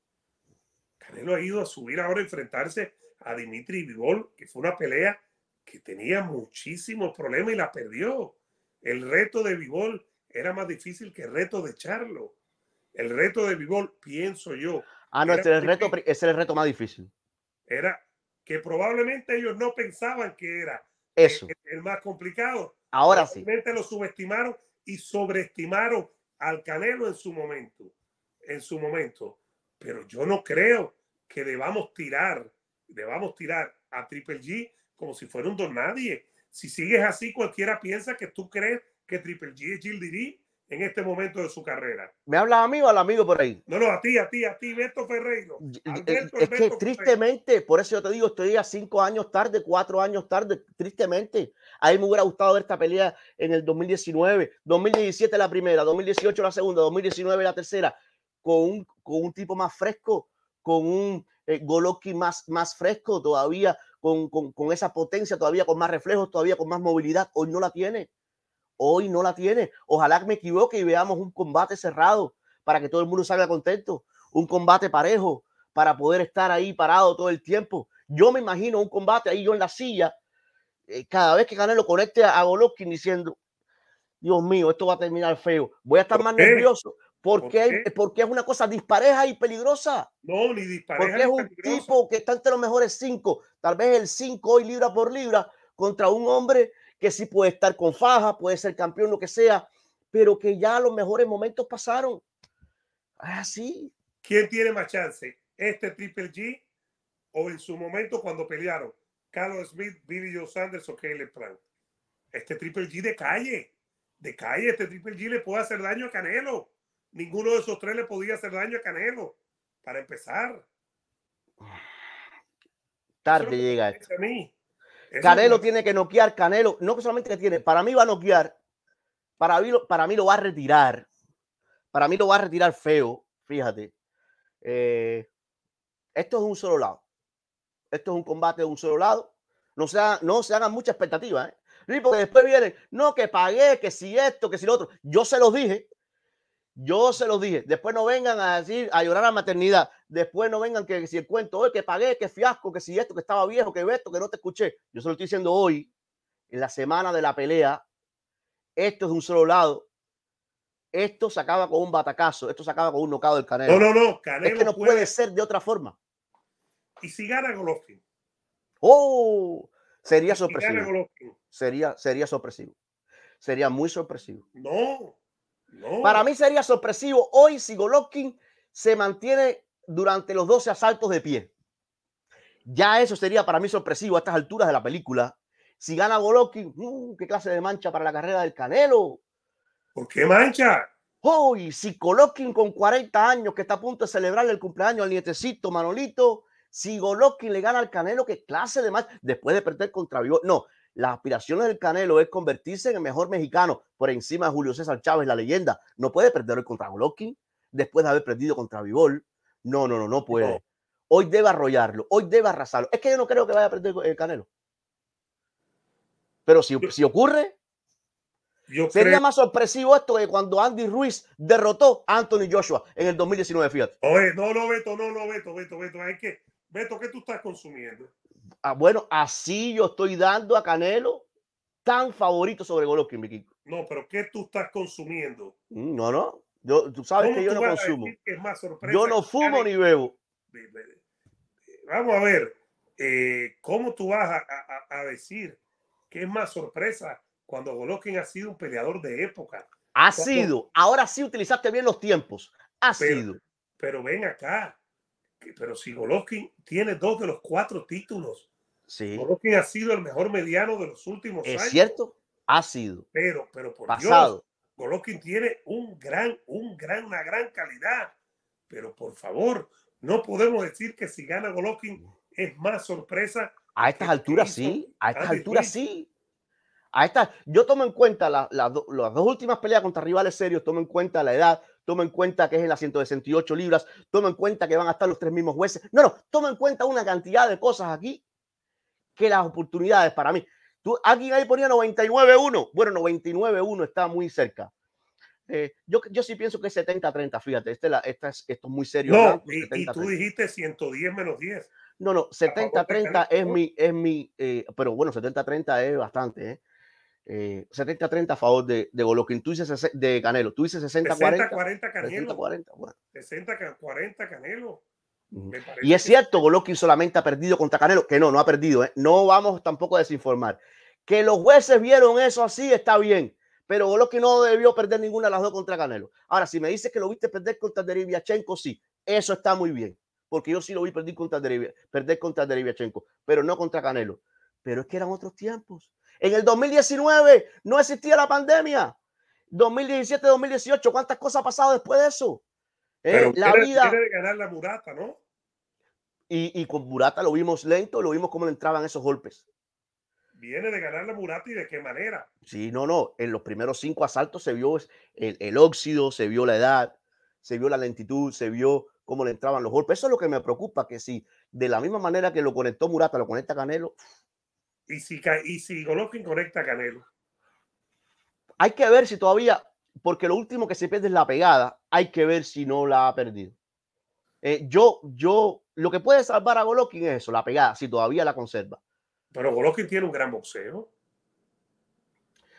Canelo ha ido a subir ahora a enfrentarse a Dimitri Vivol, que fue una pelea que tenía muchísimos problemas y la perdió. El reto de Vivol era más difícil que el reto de Charlo. El reto de Vivol, pienso yo. Ah, no, ese es, el reto, ese es el reto más difícil. Era que probablemente ellos no pensaban que era Eso. El, más complicado. Ahora sí. lo subestimaron y sobreestimaron al Canelo en su momento. En su momento. Pero yo no creo que debamos tirar, debamos tirar a Triple G como si fuera un don nadie. Si sigues así, cualquiera piensa que tú crees que Triple G es Gilles en este momento de su carrera. ¿Me hablas a mí o al amigo por ahí? No, no, a ti, a ti, a ti, Beto Ferreiro. Eh, es que tristemente, por eso yo te digo, estoy a cinco años tarde, cuatro años tarde, tristemente. A mí me hubiera gustado ver esta pelea en el 2019, 2017 la primera, 2018 la segunda, 2019 la tercera, con un, con un tipo más fresco, con un eh, Golovkin más, más fresco todavía, con, con, con, esa potencia, todavía con más reflejos, todavía con más movilidad. Hoy no la tiene. Hoy no la tiene. Ojalá que me equivoque y veamos un combate cerrado para que todo el mundo salga contento. Un combate parejo para poder estar ahí parado todo el tiempo. Yo me imagino un combate ahí yo en la silla, eh, cada vez que Canelo conecte a Golovkin diciendo, Dios mío, esto va a terminar feo. Voy a estar más nervioso porque, porque es una cosa dispareja y peligrosa. No, ni dispareja. Porque es un tipo que está entre los mejores cinco, tal vez el cinco hoy libra por libra, contra un hombre que sí puede estar con faja, puede ser campeón, lo que sea, pero que ya los mejores momentos pasaron. Así. ¿Quién tiene más chance? ¿Este Triple G o en su momento cuando pelearon Carlos Smith, Billy Joe Sanders o Caleb Plant? Este Triple G de calle, de calle, este Triple G le puede hacer daño a Canelo ninguno de esos tres le podía hacer daño a Canelo, para empezar. Tarde llega esto. Canelo tiene que noquear, Canelo, no solamente que tiene, para mí va a noquear, para mí, para mí lo va a retirar, para mí lo va a retirar feo, fíjate. Eh, esto es un solo lado. Esto es un combate de un solo lado. No se, hagan, no se hagan mucha expectativa. ¿eh? Porque después vienen, no, que pagué, que si esto, que si lo otro. Yo se los dije. Yo se los dije. Después no vengan a decir, a llorar a maternidad. Después no vengan que, si el cuento, hoy que pagué, que fiasco, que si esto, que estaba viejo, que esto, que no te escuché. Yo se lo estoy diciendo hoy, en la semana de la pelea. Esto es de un solo lado. Esto se acaba con un batacazo. Esto se acaba con un nocado del Canelo. No, no, no. Canelo es que no puede... ser de otra forma. ¿Y si gana Golovkin? Oh, sería sorpresivo. sería, sería sorpresivo. Sería muy sorpresivo. No, para mí sería sorpresivo hoy si Golovkin se mantiene durante los 12 asaltos de pie. Ya eso sería para mí sorpresivo a estas alturas de la película. Si gana Golovkin, uh, qué clase de mancha para la carrera del Canelo. ¿Por qué mancha? Hoy, si Golovkin con 40 años, que está a punto de celebrar el cumpleaños al nietecito Manolito, si Golovkin le gana al Canelo, qué clase de mancha, después de perder contra Vivo. No, las aspiraciones del Canelo es convertirse en el mejor mexicano por encima de Julio César Chávez, la leyenda. No puede perder hoy contra Golovkin después de haber perdido contra Vivol. No, no, no, no puede. Hoy debe arrollarlo, hoy debe arrasarlo. Es que yo no creo que vaya a perder el Canelo. Pero si, si ocurre, sería más sorpresivo esto que cuando Andy Ruiz derrotó a Anthony Joshua en el 2019, fíjate. Oye, no, no, Beto, no, no, Beto, Beto, Beto. Hay que, Beto, ¿qué tú estás consumiendo? Ah, bueno, así yo estoy dando a Canelo tan favorito sobre Golovkin, mi No, pero ¿qué tú estás consumiendo? Mm, no, no. Yo, tú sabes que yo no consumo. yo no fumo ni bebo. Vamos a ver, eh, ¿cómo tú vas a, decir que es más sorpresa cuando Golovkin ha sido un peleador de época? Ha sido. Ahora sí utilizaste bien los tiempos. Ha sido. Pero ven acá pero si Golovkin tiene dos de los cuatro títulos, sí. Golovkin ha sido el mejor mediano de los últimos años. Es cierto, ha sido. Pero, pero por Pasado. Dios, Golovkin tiene un gran, un gran, una gran calidad. Pero por favor, no podemos decir que si gana Golovkin es más sorpresa. A estas alturas sí, a estas alturas sí. A esta, yo tomo en cuenta las dos últimas peleas contra rivales serios, tomo en cuenta la edad, tomo en cuenta que es en las 168 libras, tomo en cuenta que van a estar los tres mismos jueces. No, no, tomo en cuenta una cantidad de cosas aquí que las oportunidades para mí. Tú, alguien ahí ponía 99-1. Bueno, 99-1 está muy cerca. Eh, yo, yo sí pienso que es 70-30, fíjate, este, la, esta es, esto es muy serio. No, y, y, tú dijiste 110 menos 10. No, no, 70-30 es mi, es mi eh, pero bueno, 70-30 es bastante, ¿eh? Eh, 70-30 a favor de, de Golovkin. Tú dices de Canelo. Tú dices 60-40. 60-40 Canelo. 60-40 Canelo. Y es cierto, Golovkin solamente ha perdido contra Canelo, que no, no ha perdido. ¿eh? No vamos tampoco a desinformar. Que los jueces vieron eso así está bien, pero Golovkin no debió perder ninguna de las dos contra Canelo. Ahora, si me dices que lo viste perder contra Deriviachenko, sí, eso está muy bien, porque yo sí lo vi perder contra, perder contra Deriviachenko, pero no contra Canelo. Pero es que eran otros tiempos. En el 2019 no existía la pandemia. 2017, 2018, ¿cuántas cosas han pasado después de eso? Eh, la vida. de ganar la Murata, ¿no? Y, y, con Murata lo vimos lento, lo vimos cómo le entraban esos golpes. Viene de ganar la Murata y de qué manera. Sí, no, no. En los primeros cinco asaltos se vio el, el óxido, se vio la edad, se vio la lentitud, se vio cómo le entraban los golpes. Eso es lo que me preocupa, que si de la misma manera que lo conectó Murata, lo conecta Canelo, y si, y si Golovkin conecta a Canelo. Hay que ver si todavía, porque lo último que se pierde es la pegada, hay que ver si no la ha perdido. Eh, yo, yo, lo que puede salvar a Golovkin es eso, la pegada, si todavía la conserva. Pero Golovkin tiene un gran boxeo.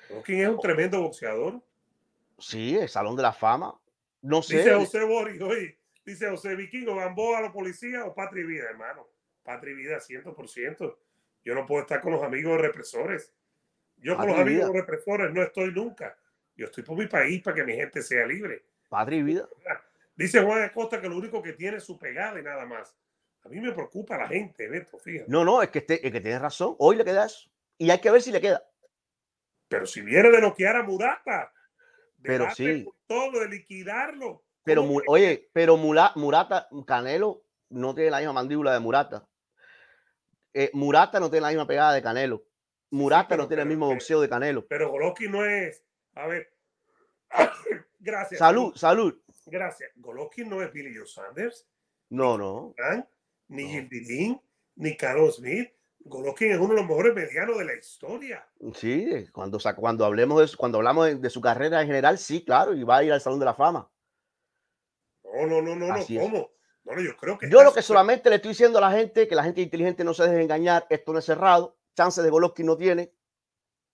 Golovkin es un tremendo boxeador. Sí, el Salón de la Fama. No sé. Dice José Boris, oye, dice José Vikingo, ¿Gamboa a la policía o Patri Vida, hermano? Patri Vida, 100%. Yo no puedo estar con los amigos represores. Yo con los amigos represores no estoy nunca. Yo estoy por mi país para que mi gente sea libre. Padre y vida. Dice Juan Acosta que lo único que tiene es su pegada y nada más. A mí me preocupa la gente, Beto, fíjate. No, no, es que, este, es que tienes razón. Hoy le queda eso. Y hay que ver si le queda. Pero si viene de noquear a Murata. pero sí. Todo, de liquidarlo. Pero, oye, pero Murata, Canelo no tiene la misma mandíbula de Murata. Eh, Murata no tiene la misma pegada de Canelo. Murata no tiene el mismo boxeo de Canelo. Pero Golovkin no es. A ver. Gracias. Salud, salud. Gracias. Golovkin no es Billy Joe Sanders. No, no. Ni no. Gil ni Carlos Smith. Golovkin es uno de los mejores medianos de la historia. Sí, cuando, cuando hablemos de, cuando hablamos de, su carrera en general, sí, claro, y va a ir al Salón de la Fama. No, no, no, no, no. ¿Cómo? Yo creo que. Yo lo que solamente le estoy diciendo a la gente, que la gente inteligente no se deje engañar, esto no es cerrado, chance de Golovkin no tiene,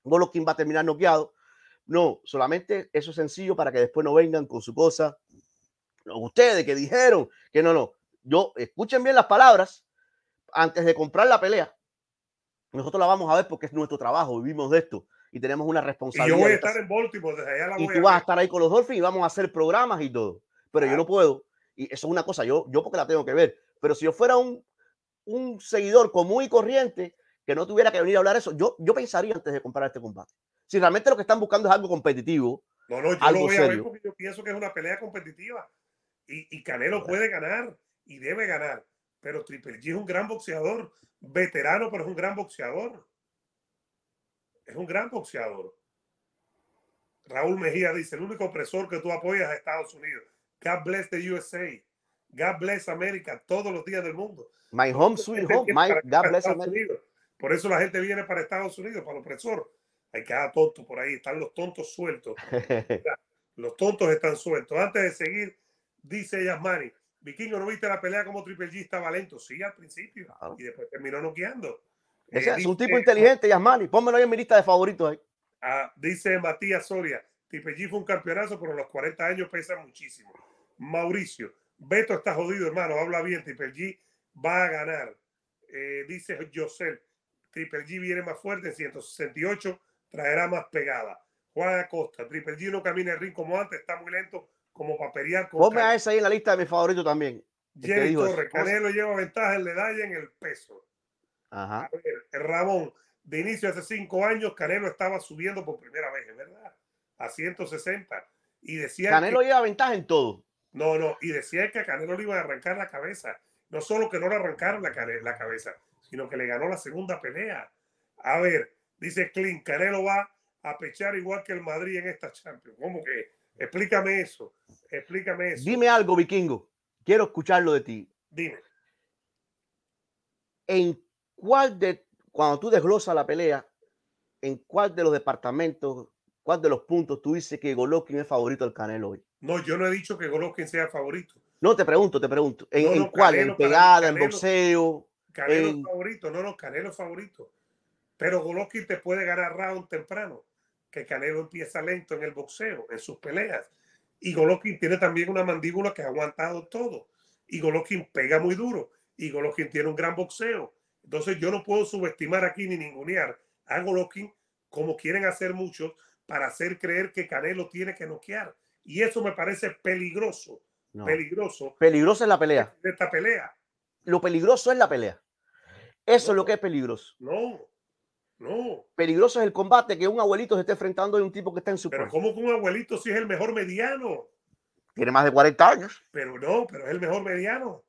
Golovkin va a terminar noqueado. No, solamente eso es sencillo para que después no vengan con su cosa. Ustedes que dijeron que no, no. Yo, escuchen bien las palabras antes de comprar la pelea. Nosotros la vamos a ver porque es nuestro trabajo, vivimos de esto y tenemos una responsabilidad. Y yo voy a estar en Baltimore, desde allá la voy Y tú vas a estar ahí con los Dolphins y vamos a hacer programas y todo. Pero yo no puedo y eso es una cosa, yo, yo porque la tengo que ver, pero si yo fuera un, un seguidor común y corriente que no tuviera que venir a hablar eso, yo, yo pensaría antes de comprar este combate. Si realmente lo que están buscando es algo competitivo. No, no, yo lo voy a ver porque yo pienso que es una pelea competitiva y, y Canelo puede ganar y debe ganar, pero Triple G es un gran boxeador, veterano, pero es un gran boxeador. Es un gran boxeador. Raúl Mejía dice, el único opresor que tú apoyas es Estados Unidos. God bless the USA. God bless America todos los días del mundo. My home sweet home. My God bless America. Por eso la gente viene para Estados Unidos, para el opresor. Hay cada tonto por ahí. Están los tontos sueltos. los tontos están sueltos. Antes de seguir, dice Yasmani, Vikingo, ¿no viste la pelea como Triple G estaba lento? Sí, al principio. Y después terminó noqueando. Ese es un tipo inteligente, Yasmani. Pónmelo ahí en mi lista de favoritos ahí. Ah, dice Matías Soria, Triple G fue un campeonazo, pero los 40 años pesa muchísimo. Mauricio. Beto está jodido, hermano. Habla bien. Triple G va a ganar. Eh, dice José. Triple G viene más fuerte. 168 traerá más pegada. Juan Acosta. Triple G no camina el ring como antes. Está muy lento como para pelear. Ponme a esa ahí en la lista de mis favoritos también. Jerry Torres. Canelo lleva ventaja en medalla en el peso. Ajá. Ramón. De inicio hace cinco años, Canelo estaba subiendo por primera vez, ¿verdad? A 160. Y decía. Canelo lleva ventaja en todo. No, no, y decía que a Canelo le iba a arrancar la cabeza. No solo que no le arrancaron la, la cabeza, sino que le ganó la segunda pelea. A ver, dice Clint, Canelo va a pechar igual que el Madrid en esta Champions. ¿Cómo que? Explícame eso. Explícame eso. Dime algo, vikingo. Quiero escucharlo de ti. Dime. ¿En cuál de, cuando tú desglosas la pelea, en cuál de los departamentos, cuál de los puntos tú dices que Golovkin es favorito del Canelo hoy? No, yo no he dicho que Golovkin sea favorito. No, te pregunto, te pregunto. ¿En, No, en no, cuál? Canelo, ¿En pegada, en boxeo? Canelo En- es favorito. No, no, Canelo es favorito. Pero Golovkin te puede ganar round temprano. Que Canelo empieza lento en el boxeo, en sus peleas. Y Golovkin tiene también una mandíbula que ha aguantado todo. Y Golovkin pega muy duro. Y Golovkin tiene un gran boxeo. Entonces yo no puedo subestimar aquí ni ningunear a Golovkin como quieren hacer muchos para hacer creer que Canelo tiene que noquear. Y eso me parece peligroso, No. peligroso Peligrosa es la pelea. de esta pelea. Lo peligroso es la pelea. Eso es lo que es peligroso. No, no. Peligroso es el combate que un abuelito se esté enfrentando a un tipo que está en su Pero. ¿cómo que un abuelito si es el mejor mediano? Tiene más de 40 años. Pero no, pero es el mejor mediano.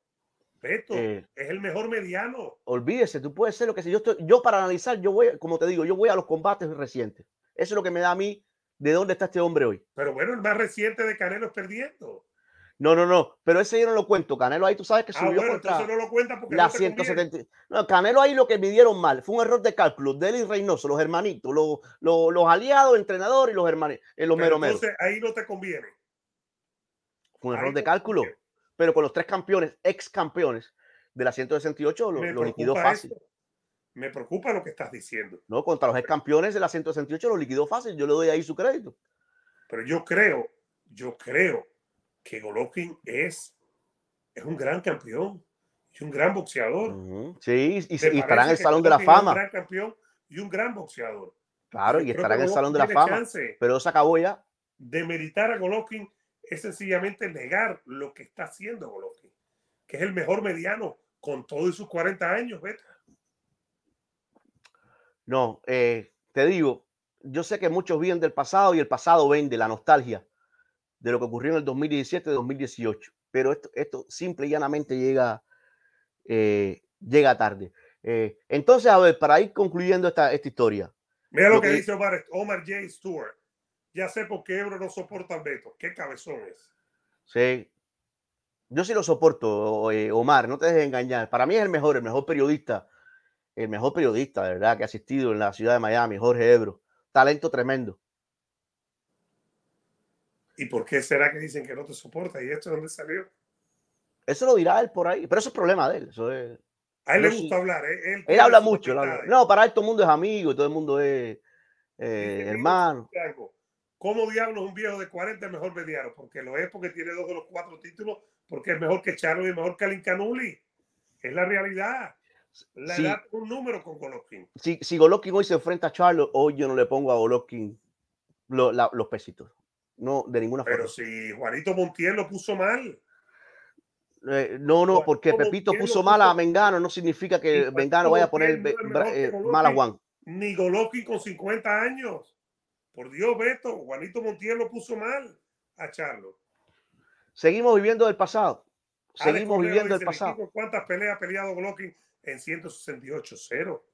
Beto, Eh. es el mejor mediano. Olvídese, tú puedes ser lo que sea. Yo, estoy- yo para analizar, yo voy, como te digo, yo voy a los combates recientes. Eso es lo que me da a mí de dónde está este hombre hoy. Pero bueno, el más reciente de Canelo es perdiendo. No, no, no, pero ese yo no lo cuento. Canelo ahí tú sabes que Ah, subió bueno, contra no lo cuenta porque la no te conviene. 170. No, Canelo ahí lo que midieron mal fue un error de cálculo de él y Reynoso, los hermanitos, los, los, los aliados, el entrenador y los hermanos, eh, los Pero entonces ahí no te conviene. Fue un ahí error de no cálculo, pero con los tres campeones, ex campeones de la 168 lo, lo liquidó fácil. Me preocupa lo que estás diciendo. No, contra los ex campeones de la 168 lo liquidó fácil. Yo le doy ahí su crédito. Pero yo creo, yo creo que Golovkin es, es un gran campeón y un gran boxeador. Sí, y, estará en el Salón de la es Un Fama. gran campeón y un gran boxeador. Claro, Yo y estará en el Salón de la Fama. Pero se acabó ya. Demeritar a Golovkin es sencillamente negar lo que está haciendo Golovkin, que es el mejor mediano con todos sus 40 años. Beto. No, eh, te digo, yo sé que muchos viven del pasado y el pasado vende la nostalgia de lo que ocurrió en el 2017-2018, pero esto, esto simple y llanamente llega, eh, llega tarde. Eh, entonces, a ver, para ir concluyendo esta, esta historia, Mira lo, Lo que, que- dice Omar, Omar J. Stewart. Ya sé por qué Ebro no soporta al Beto. Qué cabezón es. sí, yo sí lo soporto, Omar, no te dejes engañar. Para mí es el mejor, el mejor periodista, el mejor periodista, de verdad, que ha asistido en la ciudad de Miami, Jorge Ebro. Talento tremendo. ¿Y por qué será que dicen que no te soporta? ¿Y esto de dónde salió? Eso lo dirá él por ahí, pero eso es problema de él. Eso es, A él le gusta hablar. ¿eh? Él, habla mucho. él habla- amistades. No, para él todo el mundo es amigo todo el mundo es eh, hermano. ¿Cómo diablos un viejo de 40 es mejor mediano? Porque lo es porque tiene dos de los cuatro títulos, porque es mejor que Charlo y mejor que Alin Canuli. Es la realidad. Sí. edad es un número con Golovkin. Si, si Golovkin hoy se enfrenta a Charlo, hoy yo no le pongo a Golovkin lo- la- los pesitos. No, de ninguna Pero forma. si Juanito Montiel lo puso mal. Eh, no, no, porque Pepito Montiel puso mal a Mengano, no significa que Mengano vaya a poner no eh, mal a Juan. Ni Golovkin con 50 años. Por Dios, Beto, Juanito Montiel lo puso mal a Charlo. Seguimos viviendo del pasado. Seguimos viviendo el dice, pasado. "Vikingo, ¿Cuántas peleas ha peleado Golovkin en 168? Cero.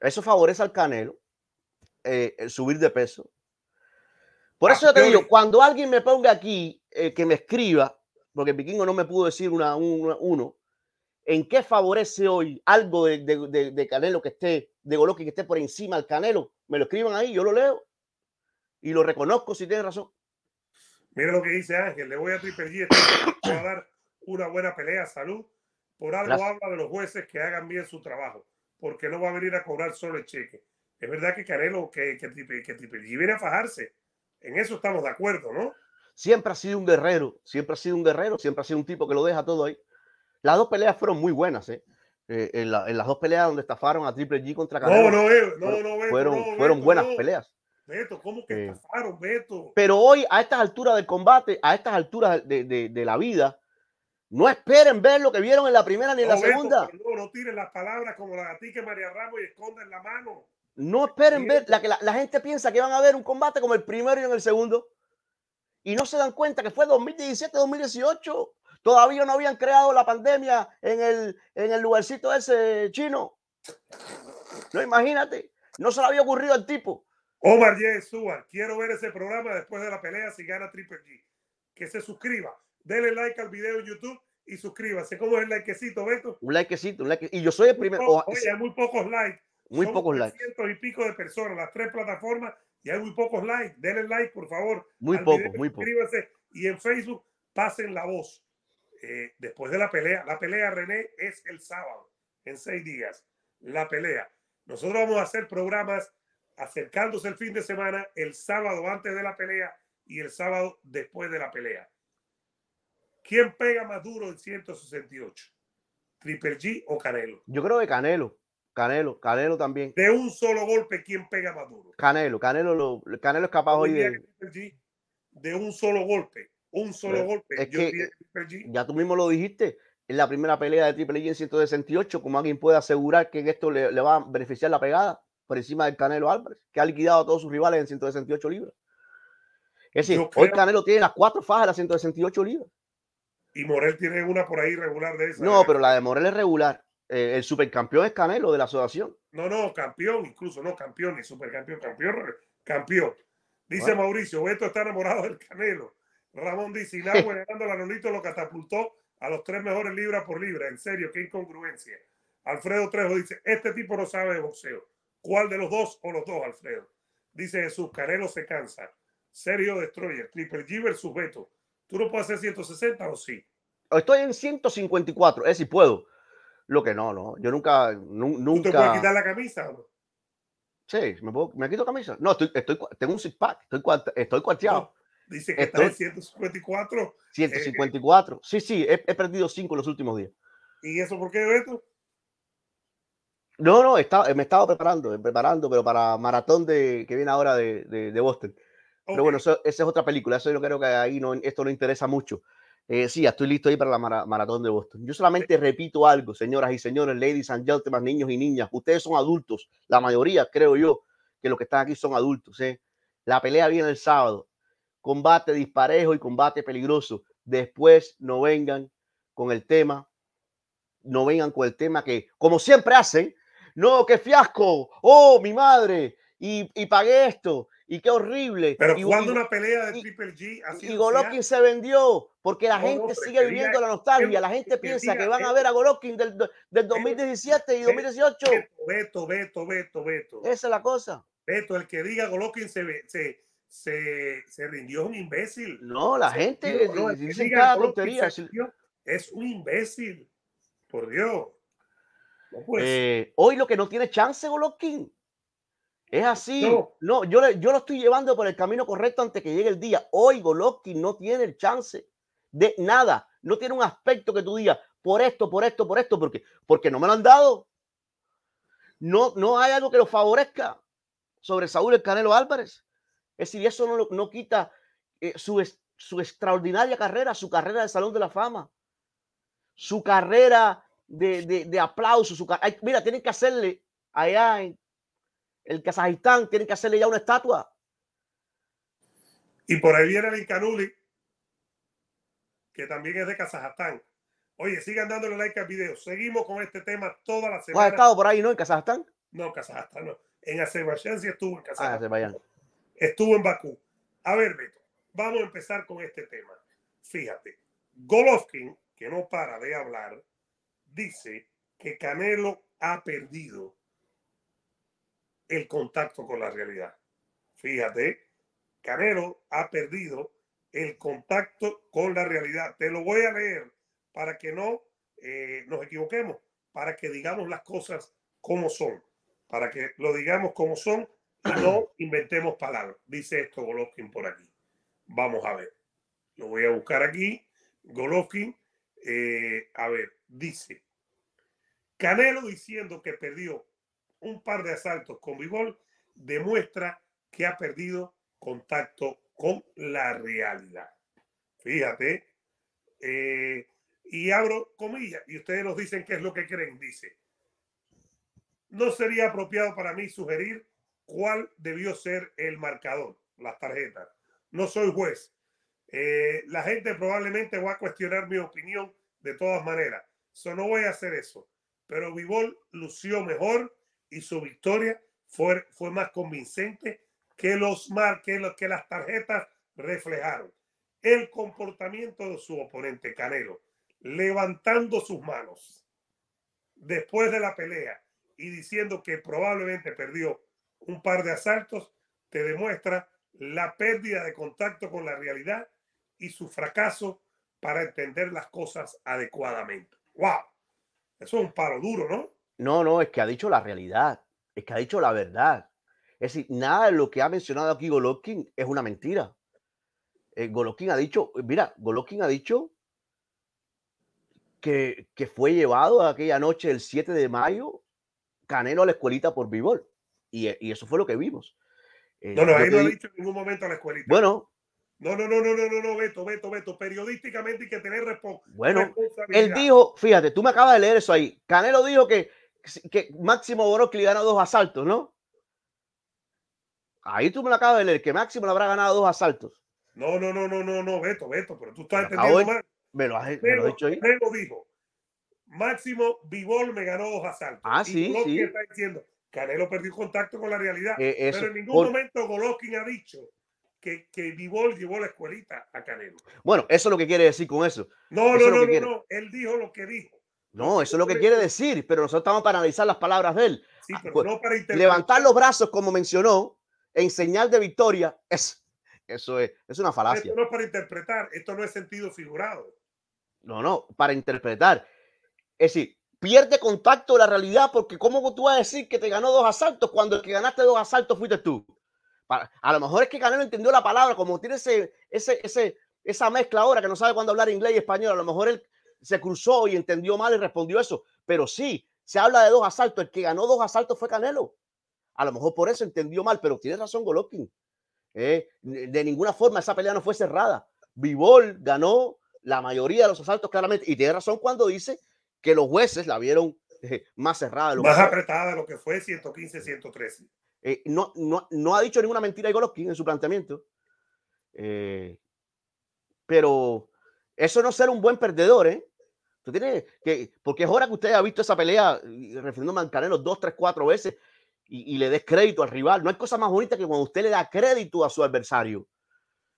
Eso favorece al Canelo eh, el subir de peso. Por Ah, eso yo te digo, cuando alguien me ponga aquí, eh, que me escriba, porque Vikingo no me pudo decir una, una- uno, en qué favorece hoy algo de, de- de- de Canelo que esté, de Golovkin que esté por encima del Canelo, me lo escriban ahí, yo lo leo y lo reconozco si tiene razón. Mira lo que dice Ángel, le voy a Triple G, este va a dar una buena pelea, salud. Por algo Gracias. habla de los jueces que hagan bien su trabajo, porque no va a venir a cobrar solo el cheque. Es verdad que Canelo, que, que, Triple, que G viene a fajarse. En eso estamos de acuerdo, ¿no? Siempre ha sido un guerrero, siempre ha sido un guerrero, siempre ha sido un tipo que lo deja todo ahí. Las dos peleas fueron muy buenas, ¿eh? Eh, en, la- en las dos peleas donde estafaron a Triple G contra Canelo. No, no, eh, no, fueron- no, Beto, fueron, no, fueron Beto, buenas no. peleas. Beto, ¿cómo que Eh. estafaron, Beto? Pero hoy, a estas alturas del combate, a estas alturas de, de- de la vida, no esperen ver lo que vieron en la primera ni en No, la segunda. no, no tiren las palabras como la gatica María Ramos y escondan la mano. No esperen ver, la, que la, la gente piensa que van a ver un combate como el primero y en el segundo. Y no se dan cuenta que fue 2017-2018. Todavía no habían creado la pandemia en el, en el lugarcito ese chino. No, imagínate. No se le había ocurrido al tipo. Omar J. Quiero ver ese programa después de la pelea si gana Triple G. Que se suscriba, denle like al video en YouTube y suscríbase. ¿Cómo es el likecito, Beto? Un likecito, un like. Y yo soy el primero. Oye, hay muy pocos likes. Muy pocos likes. Cientos y pico de personas, las tres plataformas, y hay muy pocos likes. Denle like, por favor. Muy poco, muy poco. Suscríbase y en Facebook pasen la voz. Eh, después de la pelea, la pelea René es el sábado, en seis días. La pelea. Nosotros vamos a hacer programas acercándose el fin de semana, el sábado antes de la pelea y el sábado después de la pelea. ¿Quién pega más duro en 168? ¿Triple G o Canelo? Yo creo que Canelo. Canelo, Canelo también. De un solo golpe, ¿quién pega más duro? Canelo, Canelo, lo, Canelo es capaz hoy de... De un solo golpe, un solo golpe. Es que, ya tú mismo lo dijiste, en la primera pelea de Triple G en 168, como alguien puede asegurar que en esto le, le va a beneficiar la pegada por encima del Canelo Álvarez, que ha liquidado a todos sus rivales en 168 libras. Es decir, hoy Canelo tiene las cuatro fajas de las 168 libras. Y Morel tiene una por ahí regular de esa. No, pero la de Morel es regular. Eh, el supercampeón es Canelo de la asociación. No, no, campeón, incluso no campeón ni supercampeón, campeón, campeón. Dice Mauricio, Beto está enamorado del Canelo. Ramón dice, Inagüe ganando la Lolito lo catapultó a los tres mejores libras por libra. En serio, qué incongruencia. Alfredo Trejo dice, este tipo no sabe de boxeo. ¿Cuál de los dos o los dos, Alfredo? Dice Jesús, Canelo se cansa. Sergio Destroyer, Triple G versus Beto. ¿Tú no puedes hacer 160 o sí? Estoy en 154, es si puedo. Lo que no, no. Yo nunca, nunca. ¿Tú te puedes quitar la camisa? Sí, me, puedo, me quito camisa. No, estoy, estoy, tengo un six pack, estoy, estoy cuarteado. dice que estoy, está en 154. 154. Eh, sí, sí, he, he perdido 5 en los últimos días. ¿Y eso por qué, Beto? No, no, está, me estaba preparando, preparando, pero para maratón de, que viene ahora de, de, Boston. Pero bueno, esa es otra película, eso yo creo que ahí no, esto no interesa mucho. Eh, sí, ya estoy listo ahí para la maratón de Boston. Yo solamente repito algo, señoras y señores, ladies and gentlemen, niños y niñas. Ustedes son adultos, la mayoría, creo yo, que los que están aquí son adultos. ¿eh? La pelea viene el sábado. Combate disparejo y combate peligroso. Después no vengan con el tema, no vengan con el tema que, como siempre hacen, no, qué fiasco, oh, mi madre, y, y pagué esto, y qué horrible. Pero y, cuando una pelea de Triple G. y Golovkin se vendió porque la gente sigue viviendo la nostalgia. La gente piensa que van a ver a Golovkin del, del 2017 y 2018. Beto, Beto, Beto, Beto. Esa es la cosa. Beto, el que diga Golovkin se, se, se, se rindió es un imbécil. No, la gente dice cada tontería. Es un imbécil. Por Dios. Eh, hoy lo que no tiene chance, Golovkin. Es así. No, yo, yo lo estoy llevando por el camino correcto antes que llegue el día. Hoy Golovkin no tiene el chance de nada. No tiene un aspecto que tú digas por esto, por esto, por esto, porque, porque no me lo han dado. No, no hay algo que lo favorezca sobre Saúl el Canelo Álvarez. Es decir, eso no, no quita eh, su, su extraordinaria carrera, su carrera de Salón de la Fama, su carrera de, de, de aplauso. Su, mira, tienen que hacerle allá en el Kazajistán, tienen que hacerle ya una estatua. Y por ahí viene el Incanuli, que también es de Kazajstán. Oye, sigan dándole like al video. Seguimos con este tema toda la semana. ¿Has estado por ahí, no? ¿En Kazajstán? No, Kazajstán no. En Azerbaiyán sí estuvo en ah, Kazajstán. Ah, Azerbaiyán. Estuvo en Bakú. A ver, Beto, vamos a empezar con este tema. Fíjate, Golovkin, que no para de hablar, dice que Canelo ha perdido el contacto con la realidad. Fíjate, Canelo ha perdido el contacto con la realidad. Te lo voy a leer para que no eh, nos equivoquemos, para que digamos las cosas como son, para que lo digamos como son y no inventemos palabras. Dice esto Golovkin por aquí. Vamos a ver. Lo voy a buscar aquí. Golovkin, eh, a ver, dice, Canelo diciendo que perdió un par de asaltos con Bivol demuestra que ha perdido contacto con la realidad. Fíjate, eh, y abro comillas, y ustedes nos dicen qué es lo que creen. Dice, no sería apropiado para mí sugerir cuál debió ser el marcador, las tarjetas. No soy juez. Eh, la gente probablemente va a cuestionar mi opinión de todas maneras. So, no voy a hacer eso pero Vivol lució mejor y su victoria fue, fue más convincente que, los mar, que, lo, que las tarjetas reflejaron. El comportamiento de su oponente, Canelo, levantando sus manos después de la pelea y diciendo que probablemente perdió un par de asaltos, te demuestra la pérdida de contacto con la realidad y su fracaso para entender las cosas adecuadamente. ¡Wow! Eso es un paro duro, ¿no? No, no, es que ha dicho la realidad, es que ha dicho la verdad. Es decir, nada de lo que ha mencionado aquí Golovkin es una mentira. Eh, Golovkin ha dicho, mira, Golovkin ha dicho que, que, fue llevado aquella noche, el 7 de mayo, Canelo a la escuelita por Bivol. Y, y eso fue lo que vimos. Eh, no, no, ahí no ha dicho en ningún momento a la escuelita. Bueno. No, no, no, no, no, no, no, Beto, Beto, Beto. Periodísticamente hay que tener respo bueno, Él dijo, fíjate, tú me acabas de leer eso ahí. Canelo dijo que, que Máximo Borowski ganó dos asaltos, ¿no? Ahí tú me lo acabas de leer, que Máximo le habrá ganado dos asaltos. No, no, no, no, no, no, Beto, Beto, pero tú estás entendiendo mal. Me lo has me lo dicho ahí. Me lo dijo. Máximo Vivol me ganó dos asaltos. Ah, sí, sí. está diciendo, Canelo perdió contacto con la realidad. Eh, pero en ningún momento Golovkin ha dicho que, que Vivol llevó la escuelita a Canelo. Bueno, eso es lo que quiere decir con eso. No, no, no, no, no, Él dijo lo que dijo. No, eso es lo que quiere decir, pero nosotros estamos para analizar las palabras de él. Sí, pero pues, no para Levantar los brazos, como mencionó, en señal de victoria, es, eso es, es una falacia. Esto no es para interpretar, esto no es sentido figurado. No, no, para interpretar. Es decir, pierde contacto de la realidad porque ¿cómo tú vas a decir que te ganó dos asaltos cuando el que ganaste dos asaltos fuiste tú? a lo mejor es que Canelo entendió la palabra, como tiene ese, ese, ese, esa mezcla ahora que no sabe cuándo hablar inglés y español, a lo mejor él se cruzó y entendió mal y respondió eso. Pero sí, se habla de dos asaltos. El que ganó dos asaltos fue Canelo. A lo mejor por eso entendió mal, pero tiene razón Golovkin. Eh, de ninguna forma esa pelea no fue cerrada. Vivol ganó la mayoría de los asaltos claramente y tiene razón cuando dice que los jueces la vieron eh, más cerrada. más apretada de lo que fue 115, 113. Eh, no, no, no, ha dicho ninguna mentira Golovkin en su planteamiento. Pero eso no ser un buen perdedor, ¿eh? Tú tienes que, porque es hora que usted ha visto esa pelea, refiriéndome al Canelo dos, tres, cuatro veces y, y, le des crédito al rival. No hay cosa más bonita que cuando usted le da crédito a su adversario.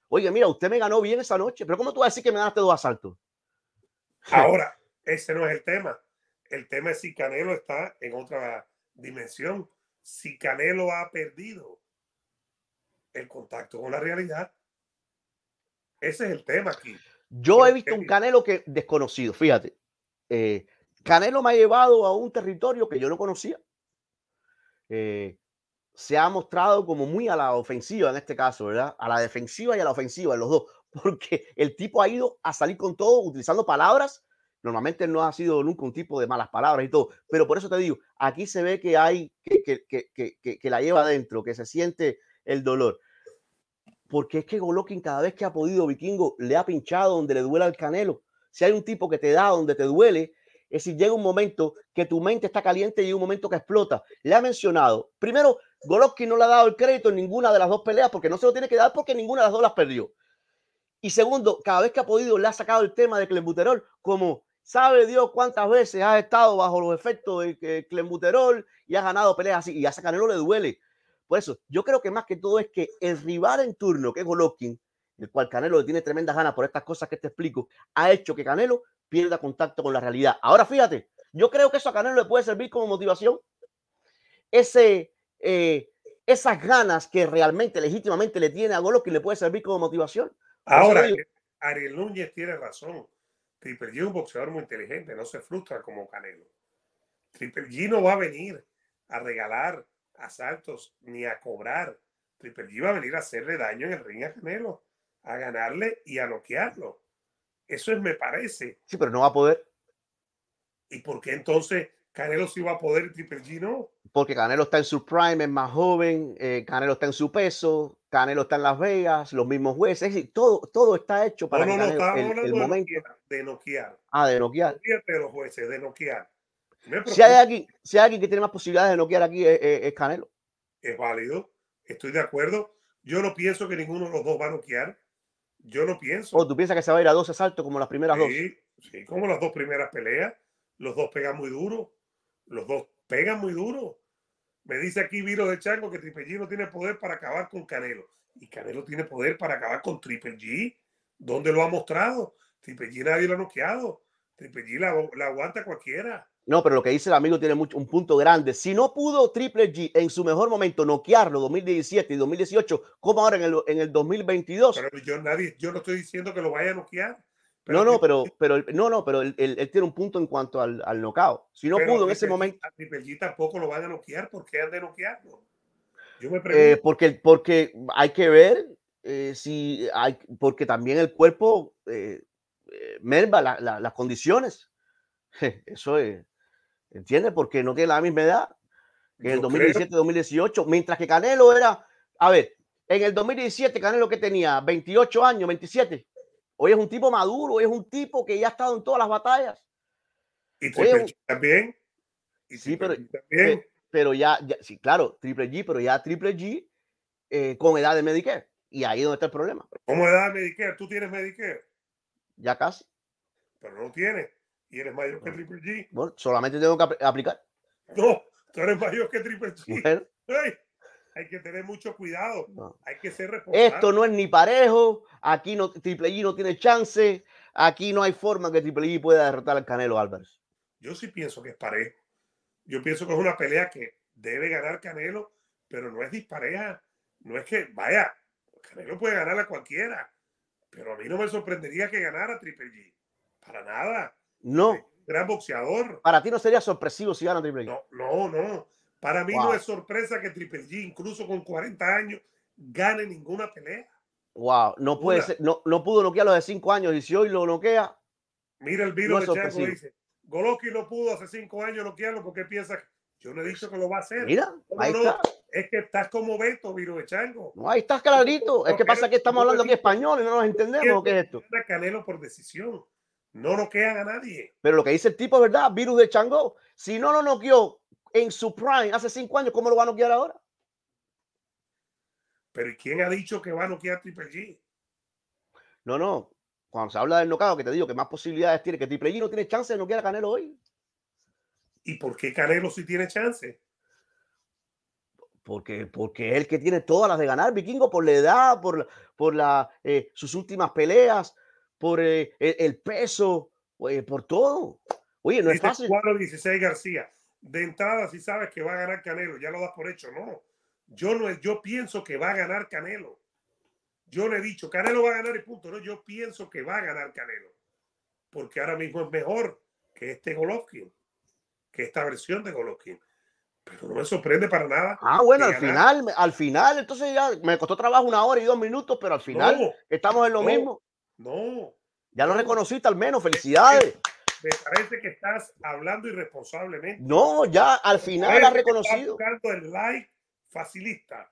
Oye, mira, usted me ganó bien esa noche, pero ¿cómo tú vas a decir que me ganaste dos asaltos? Ahora, ese no es el tema. El tema es si Canelo está en otra dimensión. Si Canelo ha perdido el contacto con la realidad. Ese es el tema aquí. Yo he visto un Canelo que desconocido, fíjate. Eh, Canelo me ha llevado a un territorio que yo no conocía. Eh, se ha mostrado como muy a la ofensiva en este caso, ¿verdad? A la defensiva y a la ofensiva, en los dos, porque el tipo ha ido a salir con todo utilizando palabras Normalmente no ha sido nunca un tipo de malas palabras y todo, pero por eso te digo, aquí se ve que hay, que, que, que, que la lleva adentro, que se siente el dolor. Porque es que Golovkin cada vez que ha podido, Vikingo, le ha pinchado donde le duele al canelo. Si hay un tipo que te da donde te duele, es si llega un momento que tu mente está caliente y un momento que explota. Le ha mencionado, primero, Golovkin no le ha dado el crédito en ninguna de las dos peleas porque no se lo tiene que dar porque ninguna de las dos las perdió. Y segundo, cada vez que ha podido le ha sacado el tema de Clembuterol como Sabe Dios cuántas veces has estado bajo los efectos de clembuterol y has ganado peleas así y a ese Canelo le duele. Por eso, yo creo que más que todo es que el rival en turno, que es Golovkin, el cual Canelo le tiene tremendas ganas por estas cosas que te explico, ha hecho que Canelo pierda contacto con la realidad. Ahora fíjate, yo creo que eso a Canelo le puede servir como motivación. Ese, eh, esas ganas que realmente, legítimamente le tiene a Golovkin le puede servir como motivación. Ahora, Ariel Núñez tiene razón. Triple G es un boxeador muy inteligente, no se frustra como Canelo. Triple G no va a venir a regalar asaltos ni a cobrar. Triple G va a venir a hacerle daño en el ring a Canelo, a ganarle y a noquearlo. Eso es, me parece. Sí, pero no va a poder. ¿Y por qué entonces Canelo sí va a poder y Triple G no? Porque Canelo está en su prime, es más joven, eh, Canelo está en su peso, Canelo está en Las Vegas, los mismos jueces, es decir, todo, todo está hecho para no, no, Canelo, no, el, el momento. De noquear. Ah, de noquear. De los jueces, de noquear. Si hay, alguien, si hay alguien que tiene más posibilidades de noquear aquí es, es, Canelo. Es válido, estoy de acuerdo. Yo no pienso que ninguno de los dos va a noquear. Yo no pienso. ¿O tú piensas que se va a ir a dos asaltos como las primeras sí, dos? Sí, como las dos primeras peleas. Los dos pegan muy duro. Los dos pegan muy duro. Me dice aquí Viro de Chango que Triple G no tiene poder para acabar con Canelo. Y Canelo tiene poder para acabar con Triple G. ¿Dónde lo ha mostrado? Triple G nadie lo ha noqueado. Triple G la, la aguanta cualquiera. No, pero lo que dice el amigo tiene mucho, un punto grande. Si no pudo Triple G en su mejor momento noquearlo 2017 y 2018, como ahora en el, en el 2022. Pero yo, nadie, yo no estoy diciendo que lo vaya a noquear. no, no, pero, pero, no, no, pero él, él, tiene un punto en cuanto al, al knockout. Si no pudo en ese momento. A Triple G tampoco lo van a noquear. ¿Por qué han de noquearlo? Yo me eh, pregunto. porque, porque hay que ver eh, si hay, porque también el cuerpo eh, merva las condiciones. Eso es. ¿Entiendes? Porque no tiene la misma edad que en el 2017-2018, mientras que Canelo era, a ver, en el 2017 Canelo que tenía 28 años, 27. Hoy es un tipo maduro, hoy es un tipo que ya ha estado en todas las batallas. Y Triple G también. sí, pero, también. pero ya, sí, claro, Triple G, pero ya Triple G eh, con edad de Medicare. Y ahí es donde está el problema. ¿Cómo edad de Medicare? ¿Tú tienes Medicare? Ya casi. Pero no tienes y eres mayor que Triple G. Bueno, solamente tengo que aplicar. No, tú eres mayor que Triple G. hay que tener mucho cuidado. Hay que ser responsable. Esto no es ni parejo. Aquí no, Triple G no tiene chance. Aquí no hay forma que Triple G pueda derrotar al Canelo Álvarez. Yo sí pienso que es parejo. Yo pienso que es una pelea que debe ganar Canelo, pero no es dispareja. No es que, vaya, Canelo puede ganar a cualquiera, pero a mí no me sorprendería que ganara Triple G. Para nada. No. Gran boxeador. Para ti no sería sorpresivo si gana Triple G. No, no, no. Para mí no es sorpresa que Triple G, incluso con 40 años, gane ninguna pelea. Wow, no puede ser, no, no pudo noquearlo de 5 años y si hoy lo noquea. Mira el video de Chango dice: Golovkin no pudo hace 5 años noquearlo porque piensa yo no he dicho que lo va a hacer. Mira, ahí está. Es que estás como Beto, Viro de Chango. No, ahí estás clarito. Es que pasa que estamos hablando aquí español y no nos entendemos qué es esto. Canelo por decisión. No noquean a nadie. Pero lo que dice el tipo es verdad, virus de Chango. Si no lo noqueó en su prime hace cinco años, ¿cómo lo va a noquear ahora? Pero ¿quién ha dicho que va a noquear Triple G? No, no. Cuando se habla del nocao, que te digo que más posibilidades tiene, que Triple G no tiene chance de noquear a Canelo hoy. ¿Y por qué Canelo sí tiene chance? Porque, porque es el que tiene todas las de ganar, Vikingo, por la edad, por, por la, eh, sus últimas peleas, por eh, el, peso, por todo. Oye, no es fácil. 16 García. De entrada, si sabes que va a ganar Canelo, ya lo das por hecho. No, yo no, yo pienso que va a ganar Canelo. Yo le he dicho, Canelo va a ganar y punto. No, yo pienso que va a ganar Canelo. Porque ahora mismo es mejor que este Golovkin, que esta versión de Golovkin. Pero no me sorprende para nada. Ah, bueno, al final, al final, entonces ya me costó trabajo una hora y dos minutos, pero al final estamos en lo mismo. No. Ya lo reconociste al menos, felicidades. Me parece que estás hablando irresponsablemente. No, ya al final ha reconocido. el like facilista.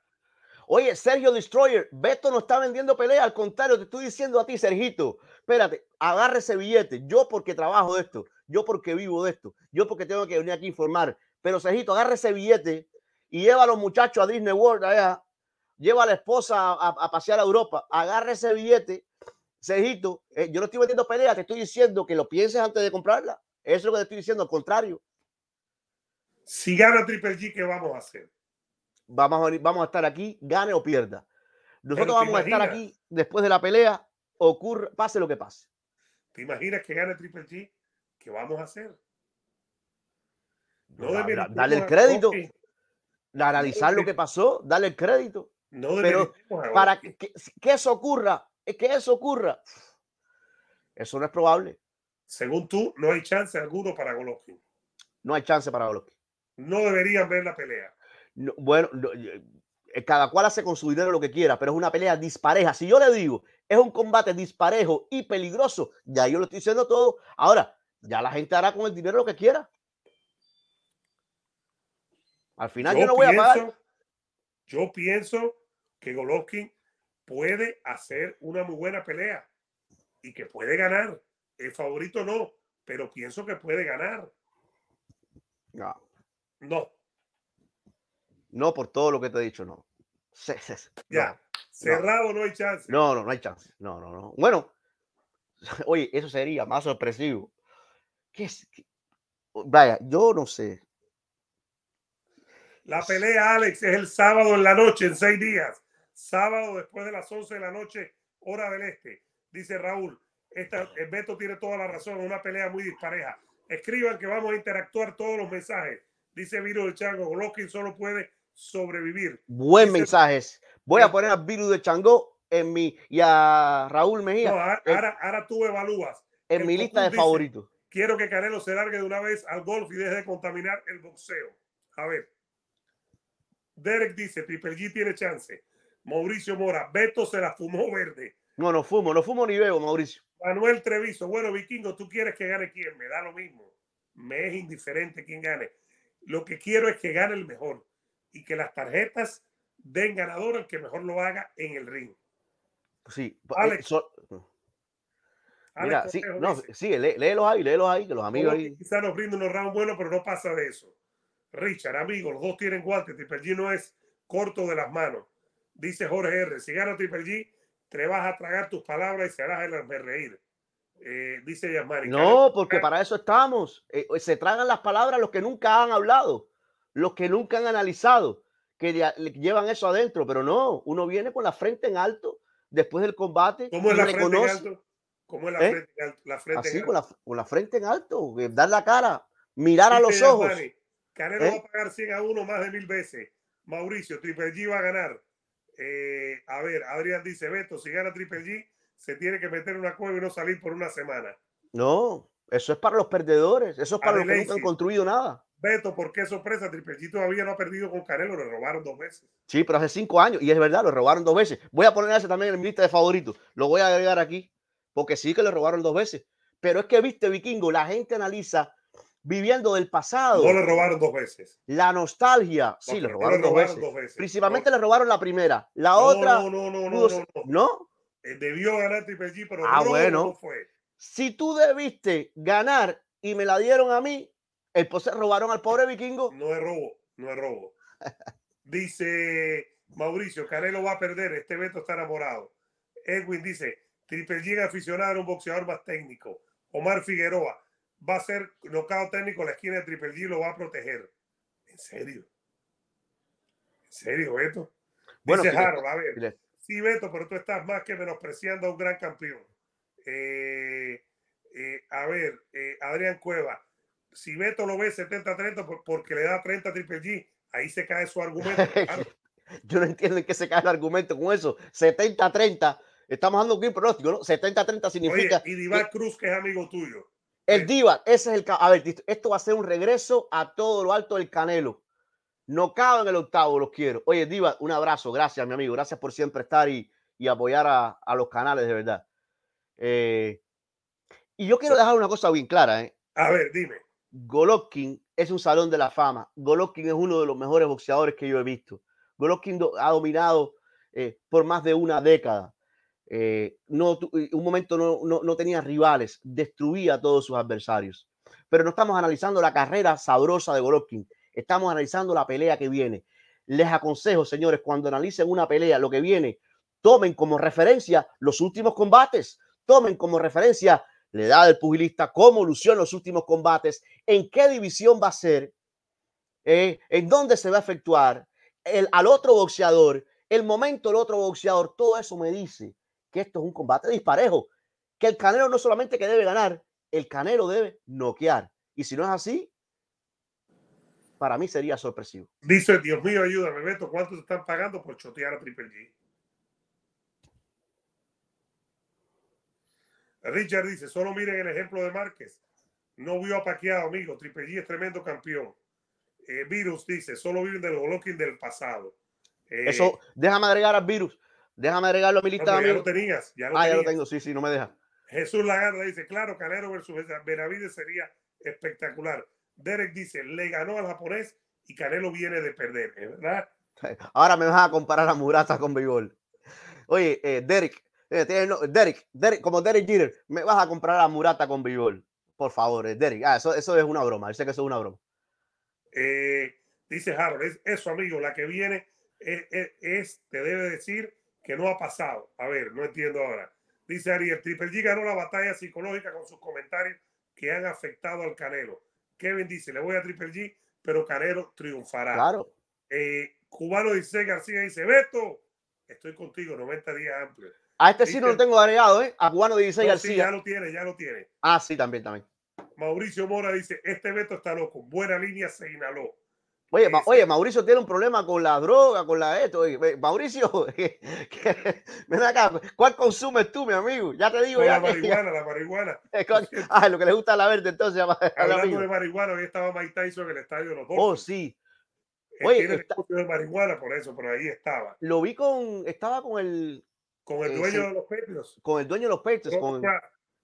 Oye, Sergio Destroyer, Beto no está vendiendo pelea, al contrario, te estoy diciendo a ti, Sergito, espérate, agarre ese billete, yo porque trabajo de esto, yo porque vivo de esto, yo porque tengo que venir aquí a informar, pero Sergito, agarre ese billete y lleva a los muchachos a Disney World allá, lleva a la esposa a, a pasear a Europa, agarre ese billete Sergito, eh, yo no estoy vendiendo pelea, te estoy diciendo que lo pienses antes de comprarla. Eso es lo que te estoy diciendo, al contrario. Si gana Triple G, ¿qué vamos a hacer? Vamos a, vamos a estar aquí, gane o pierda. Nosotros vamos a estar aquí después de la pelea, ocurre, pase lo que pase. ¿Te imaginas que gane Triple G? ¿Qué vamos a hacer? No, dale el crédito. Analizar lo que pasó, dale el crédito. No Pero para que, que, eso ocurra, que eso ocurra, eso no es probable. Según tú, no hay chance alguno para Golovkin. No hay chance para Golovkin. No deberían ver la pelea. bueno, eh, cada cual hace con su dinero lo que quiera, pero es una pelea dispareja. Si yo le digo, es un combate disparejo y peligroso, ya yo lo estoy diciendo todo. Ahora, ya la gente hará con el dinero lo que quiera. Al final yo, no voy a pagar. Yo pienso que Golovkin puede hacer una muy buena pelea y que puede ganar. El favorito no, pero pienso que puede ganar. No. No. No por todo lo que te he dicho, no. ya. Cerrado no. hay chance. No, no, no hay chance. No, no, no. Bueno, oye, eso sería más sorpresivo. ¿Qué es? Vaya, yo no sé. La pelea, Alex, es el sábado en la noche, en seis días. Sábado después de las 11 de la noche, hora del este. Dice Raúl, esta, el Beto tiene toda la razón, una pelea muy dispareja. Escriban que vamos a interactuar todos los mensajes. Dice Viro de Chango, Golovkin solo puede sobrevivir. Buen mensaje. Voy a poner a Viru de Chango en mi y a Raúl Mejía. No, ahora, ahora, tú evalúas. En mi lista de favoritos. Quiero que Canelo se largue de una vez al golf y deje de contaminar el boxeo. A ver. Derek dice, Triple G tiene chance. Mauricio Mora, Beto se la fumó verde. No, no fumo, no fumo ni bebo, Mauricio. Manuel Treviso, bueno, Vikingo, tú quieres que gane quién, me da lo mismo. Me es indiferente quién gane. Lo que quiero es que gane el mejor y que las tarjetas den ganador al que mejor lo haga en el ring. Sí, eh, Alex. Mira, sí, no, sí, léelos ahí, léelos ahí, que los amigos ahí. Quizás nos brinden unos rounds buenos, pero no pasa de eso. Richard, amigo, los dos tienen guantes. Triple G no es corto de las manos. Dice Jorge R. Si gana Triple G, te vas a tragar tus palabras y se harás el reír. Eh, dice Yasmani. No, porque para eso estamos. Eh, se tragan las palabras los que nunca han hablado, los que nunca han analizado, que llevan eso adentro, pero no, uno viene con la frente en alto después del combate. ¿Cómo es la frente en alto? ¿Cómo es la, ¿Eh? frente, Así, con la, con la, frente en alto, dar la cara, mirar a los ojos. Canelo va a pagar 100 a 1 más de mil veces. Mauricio, Triple G va a ganar. Eh, a ver, Adrián dice, Beto, si gana Triple G, se tiene que meter en una cueva y no salir por una semana. No, eso es para los perdedores, eso es para los que nunca han construido nada. Beto, ¿por qué sorpresa? Triple G todavía no ha perdido con Canelo, lo robaron dos veces. Sí, pero hace cinco años, y es verdad, lo robaron dos veces. Voy a poner ese también en mi lista de favoritos, lo voy a agregar aquí, porque sí que lo robaron dos veces. Pero es que, viste, Vikingo, la gente analiza viviendo del pasado. No le robaron dos veces. La nostalgia. Sí, le robaron, dos, veces. Principalmente le robaron la primera. La otra. No, no, no, no, no. Eh, debió ganar Triple G, pero ah, bueno. fue. Si tú debiste ganar y me la dieron a mí, el robaron al pobre vikingo. No es robo, no es robo. dice Mauricio, Canelo va a perder, este evento está enamorado. Edwin dice, Triple G aficionado a un boxeador más técnico. Omar Figueroa, va a ser nocao técnico la esquina de Triple G lo va a proteger. ¿En serio? ¿En serio, Beto? Bueno, Dice a ver. Sí, Beto, pero tú estás más que menospreciando a un gran campeón. Eh, eh, a ver, eh, Adrián Cueva, si Beto lo ve 70-30 porque le da 30 a Triple G, ahí se cae su argumento. Yo no entiendo en qué se cae el argumento con eso. 70-30, estamos dando un pronóstico, ¿no? 70-30 significa. y Divan Cruz, que es amigo tuyo. El Diva, ese es el. A ver, esto va a ser un regreso a todo lo alto del Canelo. No cabe en el octavo, los quiero. Oye, Diva, un abrazo. Gracias, mi amigo. Gracias por siempre estar y, apoyar a, los canales, de verdad. Eh, y yo quiero dejar una cosa bien clara. ¿eh? A ver, dime. Golovkin es un salón de la fama. Golovkin es uno de los mejores boxeadores que yo he visto. Golovkin ha dominado eh, por más de una década. Eh, no, un momento no, no, tenía rivales, destruía a todos sus adversarios. Pero no estamos analizando la carrera sabrosa de Golovkin, estamos analizando la pelea que viene. Les aconsejo, señores, cuando analicen una pelea, lo que viene, tomen como referencia los últimos combates, tomen como referencia la edad del pugilista, cómo lució en los últimos combates, en qué división va a ser, eh, en dónde se va a efectuar, el, al otro boxeador, el momento del otro boxeador, todo eso me dice que esto es un combate disparejo, que el Canelo no solamente que debe ganar, el Canelo debe noquear. Y si no es así, para mí sería sorpresivo. Dice, Dios mío, ayúdame, Beto, ¿cuánto te están pagando por chotear a Triple G? Richard dice, solo miren el ejemplo de Márquez. No vio a Paqueado, amigo. Triple G es tremendo campeón. Eh, Virus dice, solo viven del Golovkin del pasado. Eso, eh, déjame agregar al Virus. Déjame agregarlo a mi lista Ya lo tenías. Ya lo ah, ya lo tengo. Sí, sí, no me deja. Jesús Lagarda dice, claro, Canelo versus Benavides sería espectacular. Derek dice, le ganó al japonés y Canelo viene de perder, verdad? Ahora me vas a comparar a Murata con béisbol. Oye, eh, Derek, eh, Derek, Derek, como Derek Jeter, me vas a comparar a Murata con béisbol. Por favor, eh, Derek. Ah, eso, eso es una broma. Yo sé que eso es una broma. dice Harold, es eso, amigo, la que viene es, te debe decir que no ha pasado. A ver, no entiendo ahora. Dice Ariel, Triple G ganó la batalla psicológica con sus comentarios que han afectado al Canelo. Kevin dice, le voy a Triple G, pero Canelo triunfará. Claro. Eh, Cubano dice García dice, Beto, estoy contigo, 90 días amplios. A este sí no lo tengo agregado, ¿eh? A Cubano 16 No, García. sí, ya lo tiene, ya lo tiene. Ah, sí, también, también. Mauricio Mora dice, este Beto está loco, buena línea se inhaló. Oye, Ma- oye, Mauricio tiene un problema con la droga, con la esto. oye, Mauricio, que- que- ven acá, ¿cuál consumes tú, mi amigo? Ya te digo, No, ya la marihuana, la marihuana. ¿cuál- ah, lo que le gusta la verde, entonces, Hablando amigo. de marihuana, hoy estaba Mike Tyson en el estadio de los Oh, Dolphins. sí. Oye, tiene está- de marihuana por eso, pero ahí estaba. Lo vi con, estaba con el, Con el Eh, dueño sí. de los Patriots. con el dueño de los Patriots, con,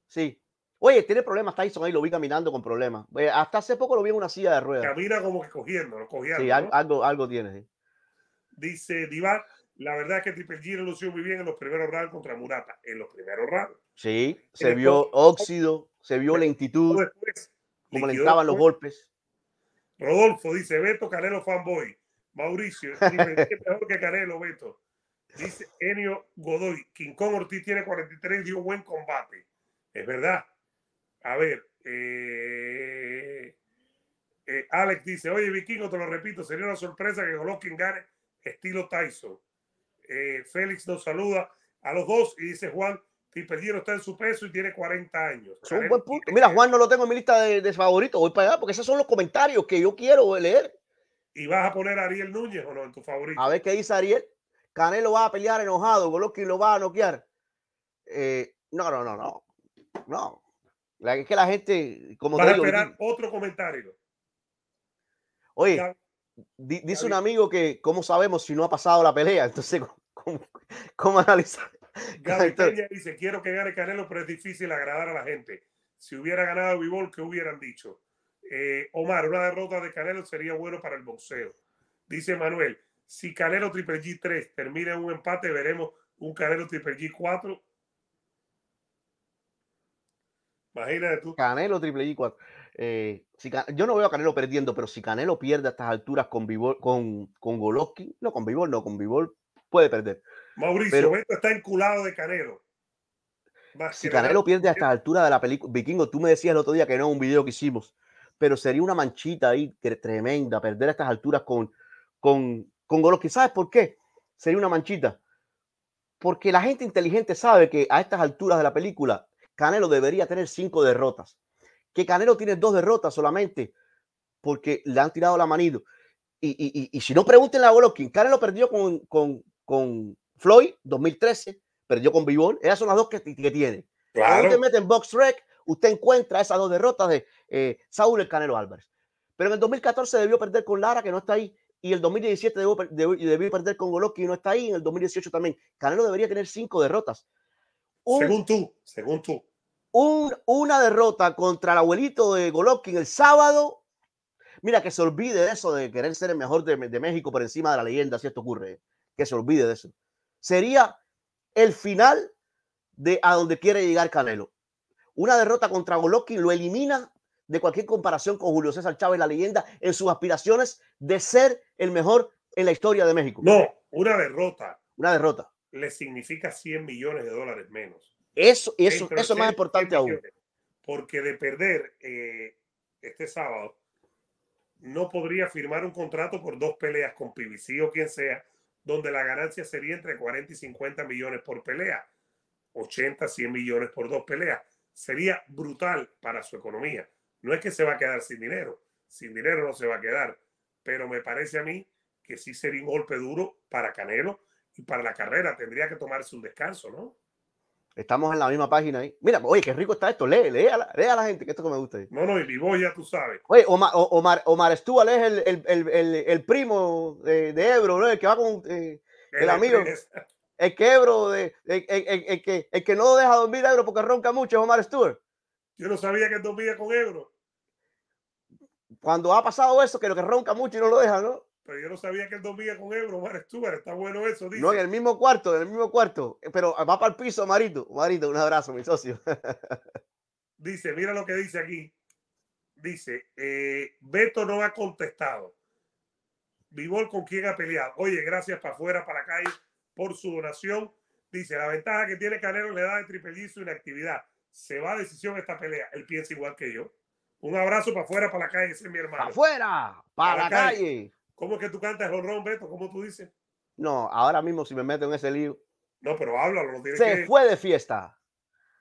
sí. Oye, tiene problemas Tyson ahí, lo vi caminando con problemas. Eh, hasta hace poco lo vi en una silla de ruedas. Camina como que cogiendo, lo cogiendo. Sí, algo, algo tiene. sí. Dice Divan, la verdad es que Triple G lo lució muy bien en los primeros rounds contra Murata. En los primeros rounds. Sí, se vio óxido, se vio lentitud, Después, como le entraban los golpes. Rodolfo dice Beto Canelo fanboy. Mauricio, es mejor que Canelo, Beto. Dice Enio Godoy, King Kong Ortiz tiene 43 y dio buen combate. Es verdad. A ver, eh, eh, Alex dice, oye Vikingo, te lo repito, sería una sorpresa que Golovkin gane estilo Tyson. Eh, Félix nos saluda a los dos y dice Juan, no está en su peso y tiene 40 años. Es un buen punto. Mira, Juan no lo tengo en mi lista de, de favoritos. Voy para allá porque esos son los comentarios que yo quiero leer. ¿Y vas a poner a Ariel Núñez o no en tu favorito? A ver qué dice Ariel. Canelo va a pelear enojado, Golovkin lo va a noquear. Eh, no, no, no, no. No. La, gente, como esperar otro comentario. Oye, dice un amigo que, ¿cómo sabemos si no ha pasado la pelea? Entonces, ¿cómo, analizar? Gaby dice, quiero que gane Canelo, pero es difícil agradar a la gente. Si hubiera ganado Vivol, ¿qué hubieran dicho? Eh, Omar, una derrota de Canelo sería bueno para el boxeo. Dice Manuel, si Canelo Triple G3 termina en un empate, veremos un Canelo Triple G4 Imagínate tú. Canelo Triple G 4. Eh, si yo no veo a Canelo perdiendo, pero si Canelo pierde a estas alturas con Bivol, con, con Golovkin, no con Bivol, no, con Bivol puede perder. Mauricio, Pero- Beto está enculado de Canelo. Más Si Canelo pierde a estas alturas de la película, Vikingo, tú me decías el otro día que no, un video que hicimos, pero sería una manchita ahí tremenda perder a estas alturas con, con, con Golovkin. ¿Sabes por qué? Sería una manchita. Porque la gente inteligente sabe que a estas alturas de la película, Canelo debería tener cinco derrotas. Que Canelo tiene dos derrotas solamente porque le han tirado la manito. Y, y, y, y si no, pregúntenle a Golovkin. Canelo perdió con, con, con Floyd 2013, perdió con Bivol. Esas son las dos que, que tiene. Cuando Claro, usted mete en Box Rec, usted encuentra esas dos derrotas de eh, Saúl el Canelo Álvarez. Pero en el 2014 debió perder con Lara, que no está ahí. Y el 2017 debió, debió- debió perder con Golovkin, y no está ahí. En el 2018 también. Canelo debería tener cinco derrotas. Un- según tú, según tú. un- una derrota contra el abuelito de Golovkin el sábado. Mira, que se olvide de eso de querer ser el mejor de, de México por encima de la leyenda, si esto ocurre. Que se olvide de eso. Sería el final de a donde quiere llegar Canelo. Una derrota contra Golovkin lo elimina de cualquier comparación con Julio César Chávez, la leyenda, en sus aspiraciones de ser el mejor en la historia de México. No, una derrota Una derrota. Le significa 100 millones de dólares menos. Eso, eso, Entre eso es más 100 importante aún. Porque de perder eh, este sábado, no podría firmar un contrato por dos peleas con PBC o quien sea, donde la ganancia sería entre 40 y 50 millones por pelea. 80, 100 millones por dos peleas. Sería brutal para su economía. No es que se va a quedar sin dinero. Sin dinero no se va a quedar. Pero me parece a mí que sí sería un golpe duro para Canelo y para la carrera. Tendría que tomarse un descanso, ¿no? Estamos en la misma página ahí. Mira, oye, qué rico está esto. Lee, lee a la, lee a la gente, que esto que me gusta. ahí. No, no, y vivo ya tú sabes. Oye, Omar, Omar, Omar Stuart es el, el, el, el, primo de, de Ebro, ¿no? El que va con. eh, El amigo. es- el que Ebro, de, el, el- el- el que, el que no deja dormir a Ebro porque ronca mucho es Omar Stewart. Yo no sabía que dormía con Ebro, Cuando ha pasado eso, que lo que ronca mucho y no lo deja, ¿no? Pero yo no sabía que él dormía con Ebro, Omar Stuart. Está bueno eso, dice. No, en el mismo cuarto, en el mismo cuarto. Pero va para el piso, Marito. Marito, un abrazo, mi socio. Dice, mira lo que dice aquí. Dice, eh, Beto no ha contestado. Vivol con quién ha peleado. Oye, gracias para afuera, para la calle, por su donación. Dice, la ventaja que tiene Canelo en la edad de Triple G su inactividad. Se va a decisión esta pelea. Él piensa igual que yo. Un abrazo para afuera, para la calle, ese es mi hermano. ¡Afuera! ¡Para la la calle. calle! ¿Cómo es que tú cantas el honrón, Beto? ¿Cómo tú dices? No, ahora mismo si me meto en ese lío. No, pero háblalo. No tienes Se que... fue de fiesta.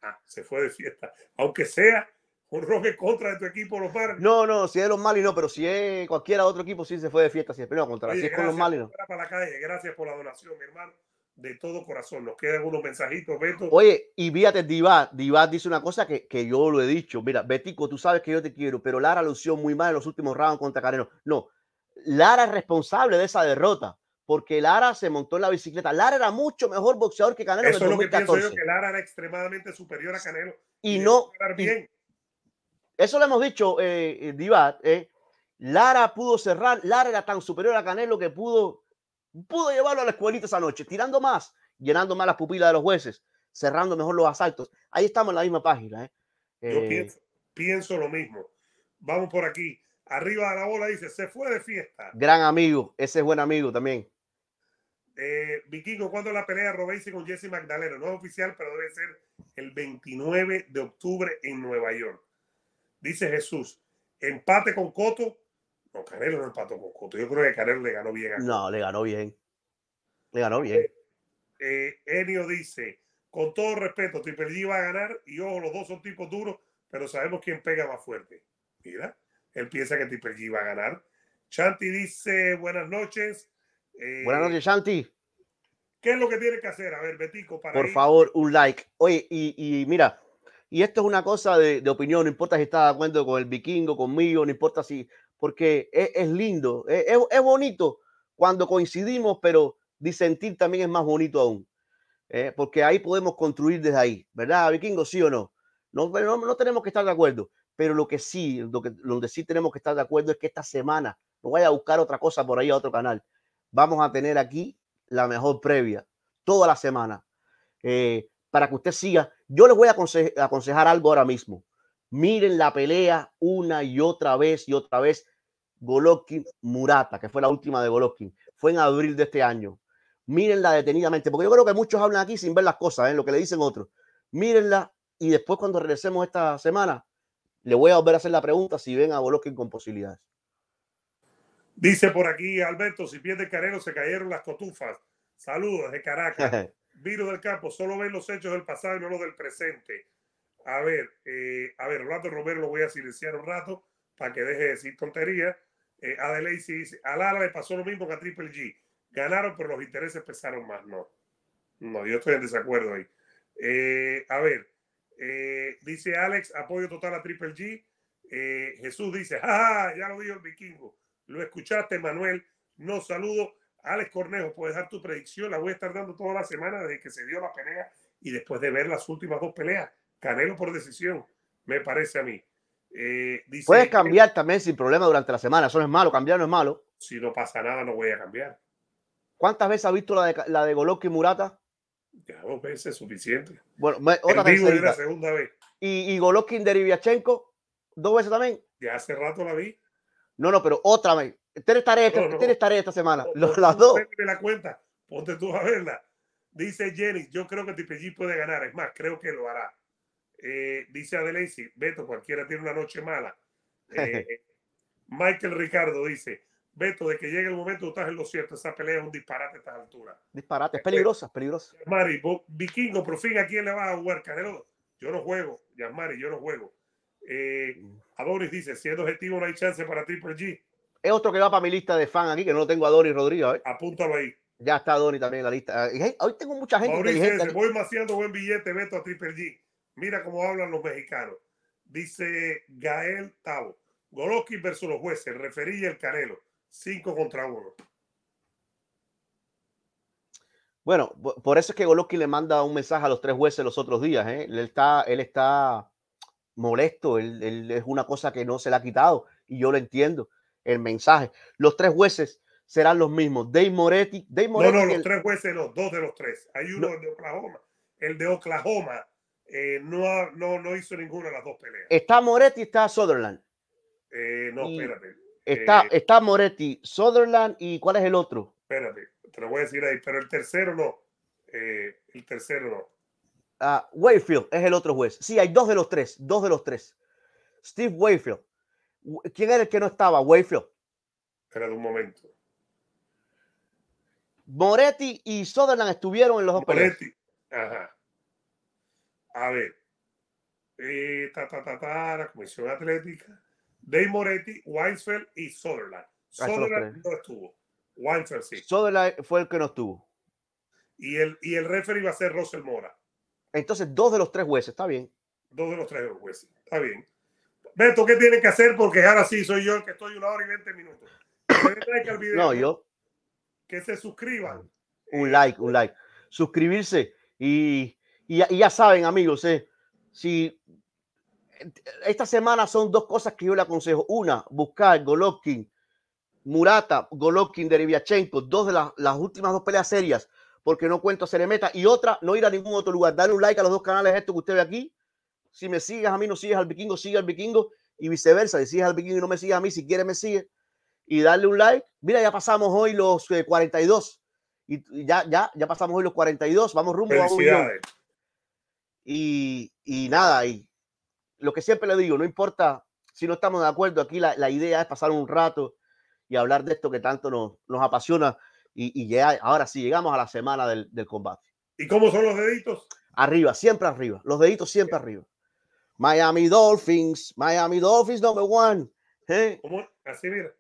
Ah, se fue de fiesta. Aunque sea un en contra de tu equipo, los Marlins. No, no, si es los Marlins no, pero si es cualquiera otro equipo, sí se fue de fiesta siempre. No, contra, Oye, si es con los Marlins. fuera para la calle. Gracias por la donación, mi hermano. De todo corazón. Nos quedan unos mensajitos, Beto. Oye, y fíjate, Divat, Divat dice una cosa que, que yo lo he dicho. Mira, Betico, tú sabes que yo te quiero, pero Lara lució muy mal en los últimos rounds contra Canelo. No, Lara es responsable de esa derrota, porque Lara se montó en la bicicleta. Lara era mucho mejor boxeador que Canelo Eso en es el lo que pienso 2014. yo, que Lara era extremadamente superior a Canelo. y debe no, y- bien. eso lo hemos dicho, eh, eh, Divat, eh, Lara pudo cerrar, Lara era tan superior a Canelo que pudo, pudo llevarlo a la escuelita esa noche, tirando más, llenando más las pupilas de los jueces, cerrando mejor los asaltos. Ahí estamos en la misma página. eh. Yo Eh, pienso, pienso lo mismo. Vamos por aquí. Arriba de la bola dice, se fue de fiesta. gran amigo, ese es buen amigo también. Eh, Vikingo, ¿cuándo la pelea de Robesi con Jesse Magdaleno? No es oficial, pero debe ser el 29 de octubre en Nueva York. Dice Jesús, empate con Coto. No, Canelo no empató con Coto. Yo creo que Canelo le ganó bien a. No, le ganó bien. Le ganó bien. Eh, Enio dice, con todo respeto, Triple G va a ganar y ojo, los dos son tipos duros, pero sabemos quién pega más fuerte. Mira, él piensa que Triple G va a ganar. Chanti dice, buenas noches. Eh, Buenas noches, Shanti. ¿Qué es lo que tiene que hacer? A ver, Betico, para Por ir- favor, un like. Oye, y, y mira, y esto es una cosa de, de opinión, no importa si está de acuerdo con el vikingo, conmigo, no importa si, porque es, es lindo, es, es- bonito cuando coincidimos, pero disentir también es más bonito aún, ¿eh? porque ahí podemos construir desde ahí, ¿verdad, vikingo? ¿Sí o no? No, no, no tenemos que estar de acuerdo, pero lo que sí, lo que, donde sí tenemos que estar de acuerdo es que esta semana no vaya a buscar otra cosa por ahí a otro canal. Vamos a tener aquí la mejor previa toda la semana eh, para que usted siga. Yo les voy a aconse- aconsejar algo ahora mismo. Miren la pelea una y otra vez y otra vez. Golovkin Murata, que fue la última de Golovkin, fue en abril de este año. Mírenla detenidamente, porque yo creo que muchos hablan aquí sin ver las cosas, ¿eh? lo que le dicen otros. Mírenla y después cuando regresemos esta semana, le voy a volver a hacer la pregunta si ven a Golovkin con posibilidades. Dice por aquí Alberto, si pierde Canelo se cayeron las cotufas. Saludos de Caracas. Virus del campo, solo ven los hechos del pasado y no los del presente. A ver, eh, a ver, Orlando Romero lo voy a silenciar un rato para que deje de decir tonterías. Eh, Adelaide dice, a Lara le pasó lo mismo que a Triple G. Ganaron, pero los intereses pesaron más. No, no, yo estoy en desacuerdo ahí. Eh, a ver, eh, dice Alex, apoyo total a Triple G. Eh, Jesús dice, ¡ah! Ya lo dijo el vikingo. Lo escuchaste, Manuel. No saludo. Alex Cornejo, puedes dar tu predicción. La voy a estar dando toda la semana desde que se dio la pelea y después de ver las últimas dos peleas. Canelo por decisión, me parece a mí. Eh, dice Puedes cambiar también sin problema durante la semana. Eso no es malo. Cambiar no es malo. Si no pasa nada, no voy a cambiar. ¿Cuántas veces has visto la de, la de Golovkin Murata? Ya dos veces es suficiente. Bueno, me- otra es la segunda vez. Y, y Golovkin de Riviachenko, dos veces también. Ya hace rato la vi. No, no, pero otra vez. Tienes tarea, No, no. tienes tarea esta semana. No, las dos. la cuenta. Ponte tú a verla. Dice Jenny, yo creo que G puede ganar. Es más, creo que lo hará. Eh, dice Adelaide, Beto, cualquiera tiene una noche mala. Eh, Michael Ricardo dice, Beto, de que llegue el momento, tú estás en lo cierto. Esa pelea es un disparate a estas alturas. Disparate. Es peligrosa, es peligrosa. Yasmari, vos- Vikingo, por fin, ¿a quién le vas a jugar, Canelo? Yo no juego. Yasmari, yo no juego. Eh, Adonis dice, siendo objetivo no hay chance para Triple G. Es otro que va para mi lista de fan aquí, que no lo tengo a Dory Rodríguez. ¿eh? Apúntalo ahí. Ya está Dory también en la lista. Hey, hoy tengo mucha gente Mauricio dice, voy maciando buen billete, Beto a Triple G. Mira cómo hablan los mexicanos. Dice Gael Tavo. Golovkin versus los jueces, referí y el Canelo. Cinco contra uno. Bueno, po- por eso es que Golovkin le manda un mensaje a los tres jueces los otros días. ¿eh? Él, está, él está molesto. Él, él es una cosa que no se le ha quitado. Y yo lo entiendo. El mensaje. Los tres jueces serán los mismos. Dave Moretti. Dave No, Moretti no, los el- tres jueces, no, dos de los tres. Hay uno No. de Oklahoma. El de Oklahoma eh, no, no, no hizo ninguna de las dos peleas. está Moretti y está Sutherland. Eh, no, y- espérate, Está, Eh, está Moretti, Sutherland y ¿cuál es el otro? espérate. Te lo voy a decir ahí, pero el tercero no. Eh, el tercero no. Ah, Wayfield es el otro juez. Sí, hay dos de los tres, dos de los tres. Steve Wayfield. ¿Quién era el que no estaba? Wayfield. Espérate un momento. Moretti y Sutherland estuvieron en los dos Moretti. Ajá. A ver. Eh, ta, ta, ta, ta, la Comisión Atlética. Dave Moretti, Weinsfeld y Sutherland. Ah, Sutherland no estuvo. Weinsfeld sí. Sutherland fue el que no estuvo. Y el, y el referee iba a ser Russell Mora. Entonces, dos de los tres jueces, está bien. Dos de los tres jueces. Está bien. Beto, ¿qué tienen que hacer? Porque ahora sí soy yo el que estoy una hora y veinte minutos. Denle like al video, No, yo, Que se suscriban. un like, un like. Suscribirse y, y ya saben, amigos, eh, si esta semana son dos cosas que yo le aconsejo. Una, buscar Golovkin, Murata, Golovkin, Dereviachenko, dos de las, las últimas dos peleas serias, porque no cuento le meta. Y otra, no ir a ningún otro lugar. Darle un like a los dos canales estos que usted ve aquí. Si me sigues a mí, no sigues al vikingo, sigue al vikingo y viceversa. Si sigues al vikingo y no me sigues a mí, si quieres me sigue. Y darle un like. Mira, ya pasamos hoy los eh, 42. Y y ya, ya, ya pasamos hoy los 42. Vamos rumbo a un millón. Y, y nada, y lo que siempre le digo, no importa si no estamos de acuerdo, aquí la, la idea es pasar un rato y hablar de esto que tanto nos, nos apasiona. Y, y ya, ahora sí, llegamos a la semana del, del combate. ¿Y cómo son los deditos? Arriba, siempre arriba, los deditos siempre arriba. Miami Dolphins, Miami Dolphins number one. ¿eh? ¿Cómo? Así, mira.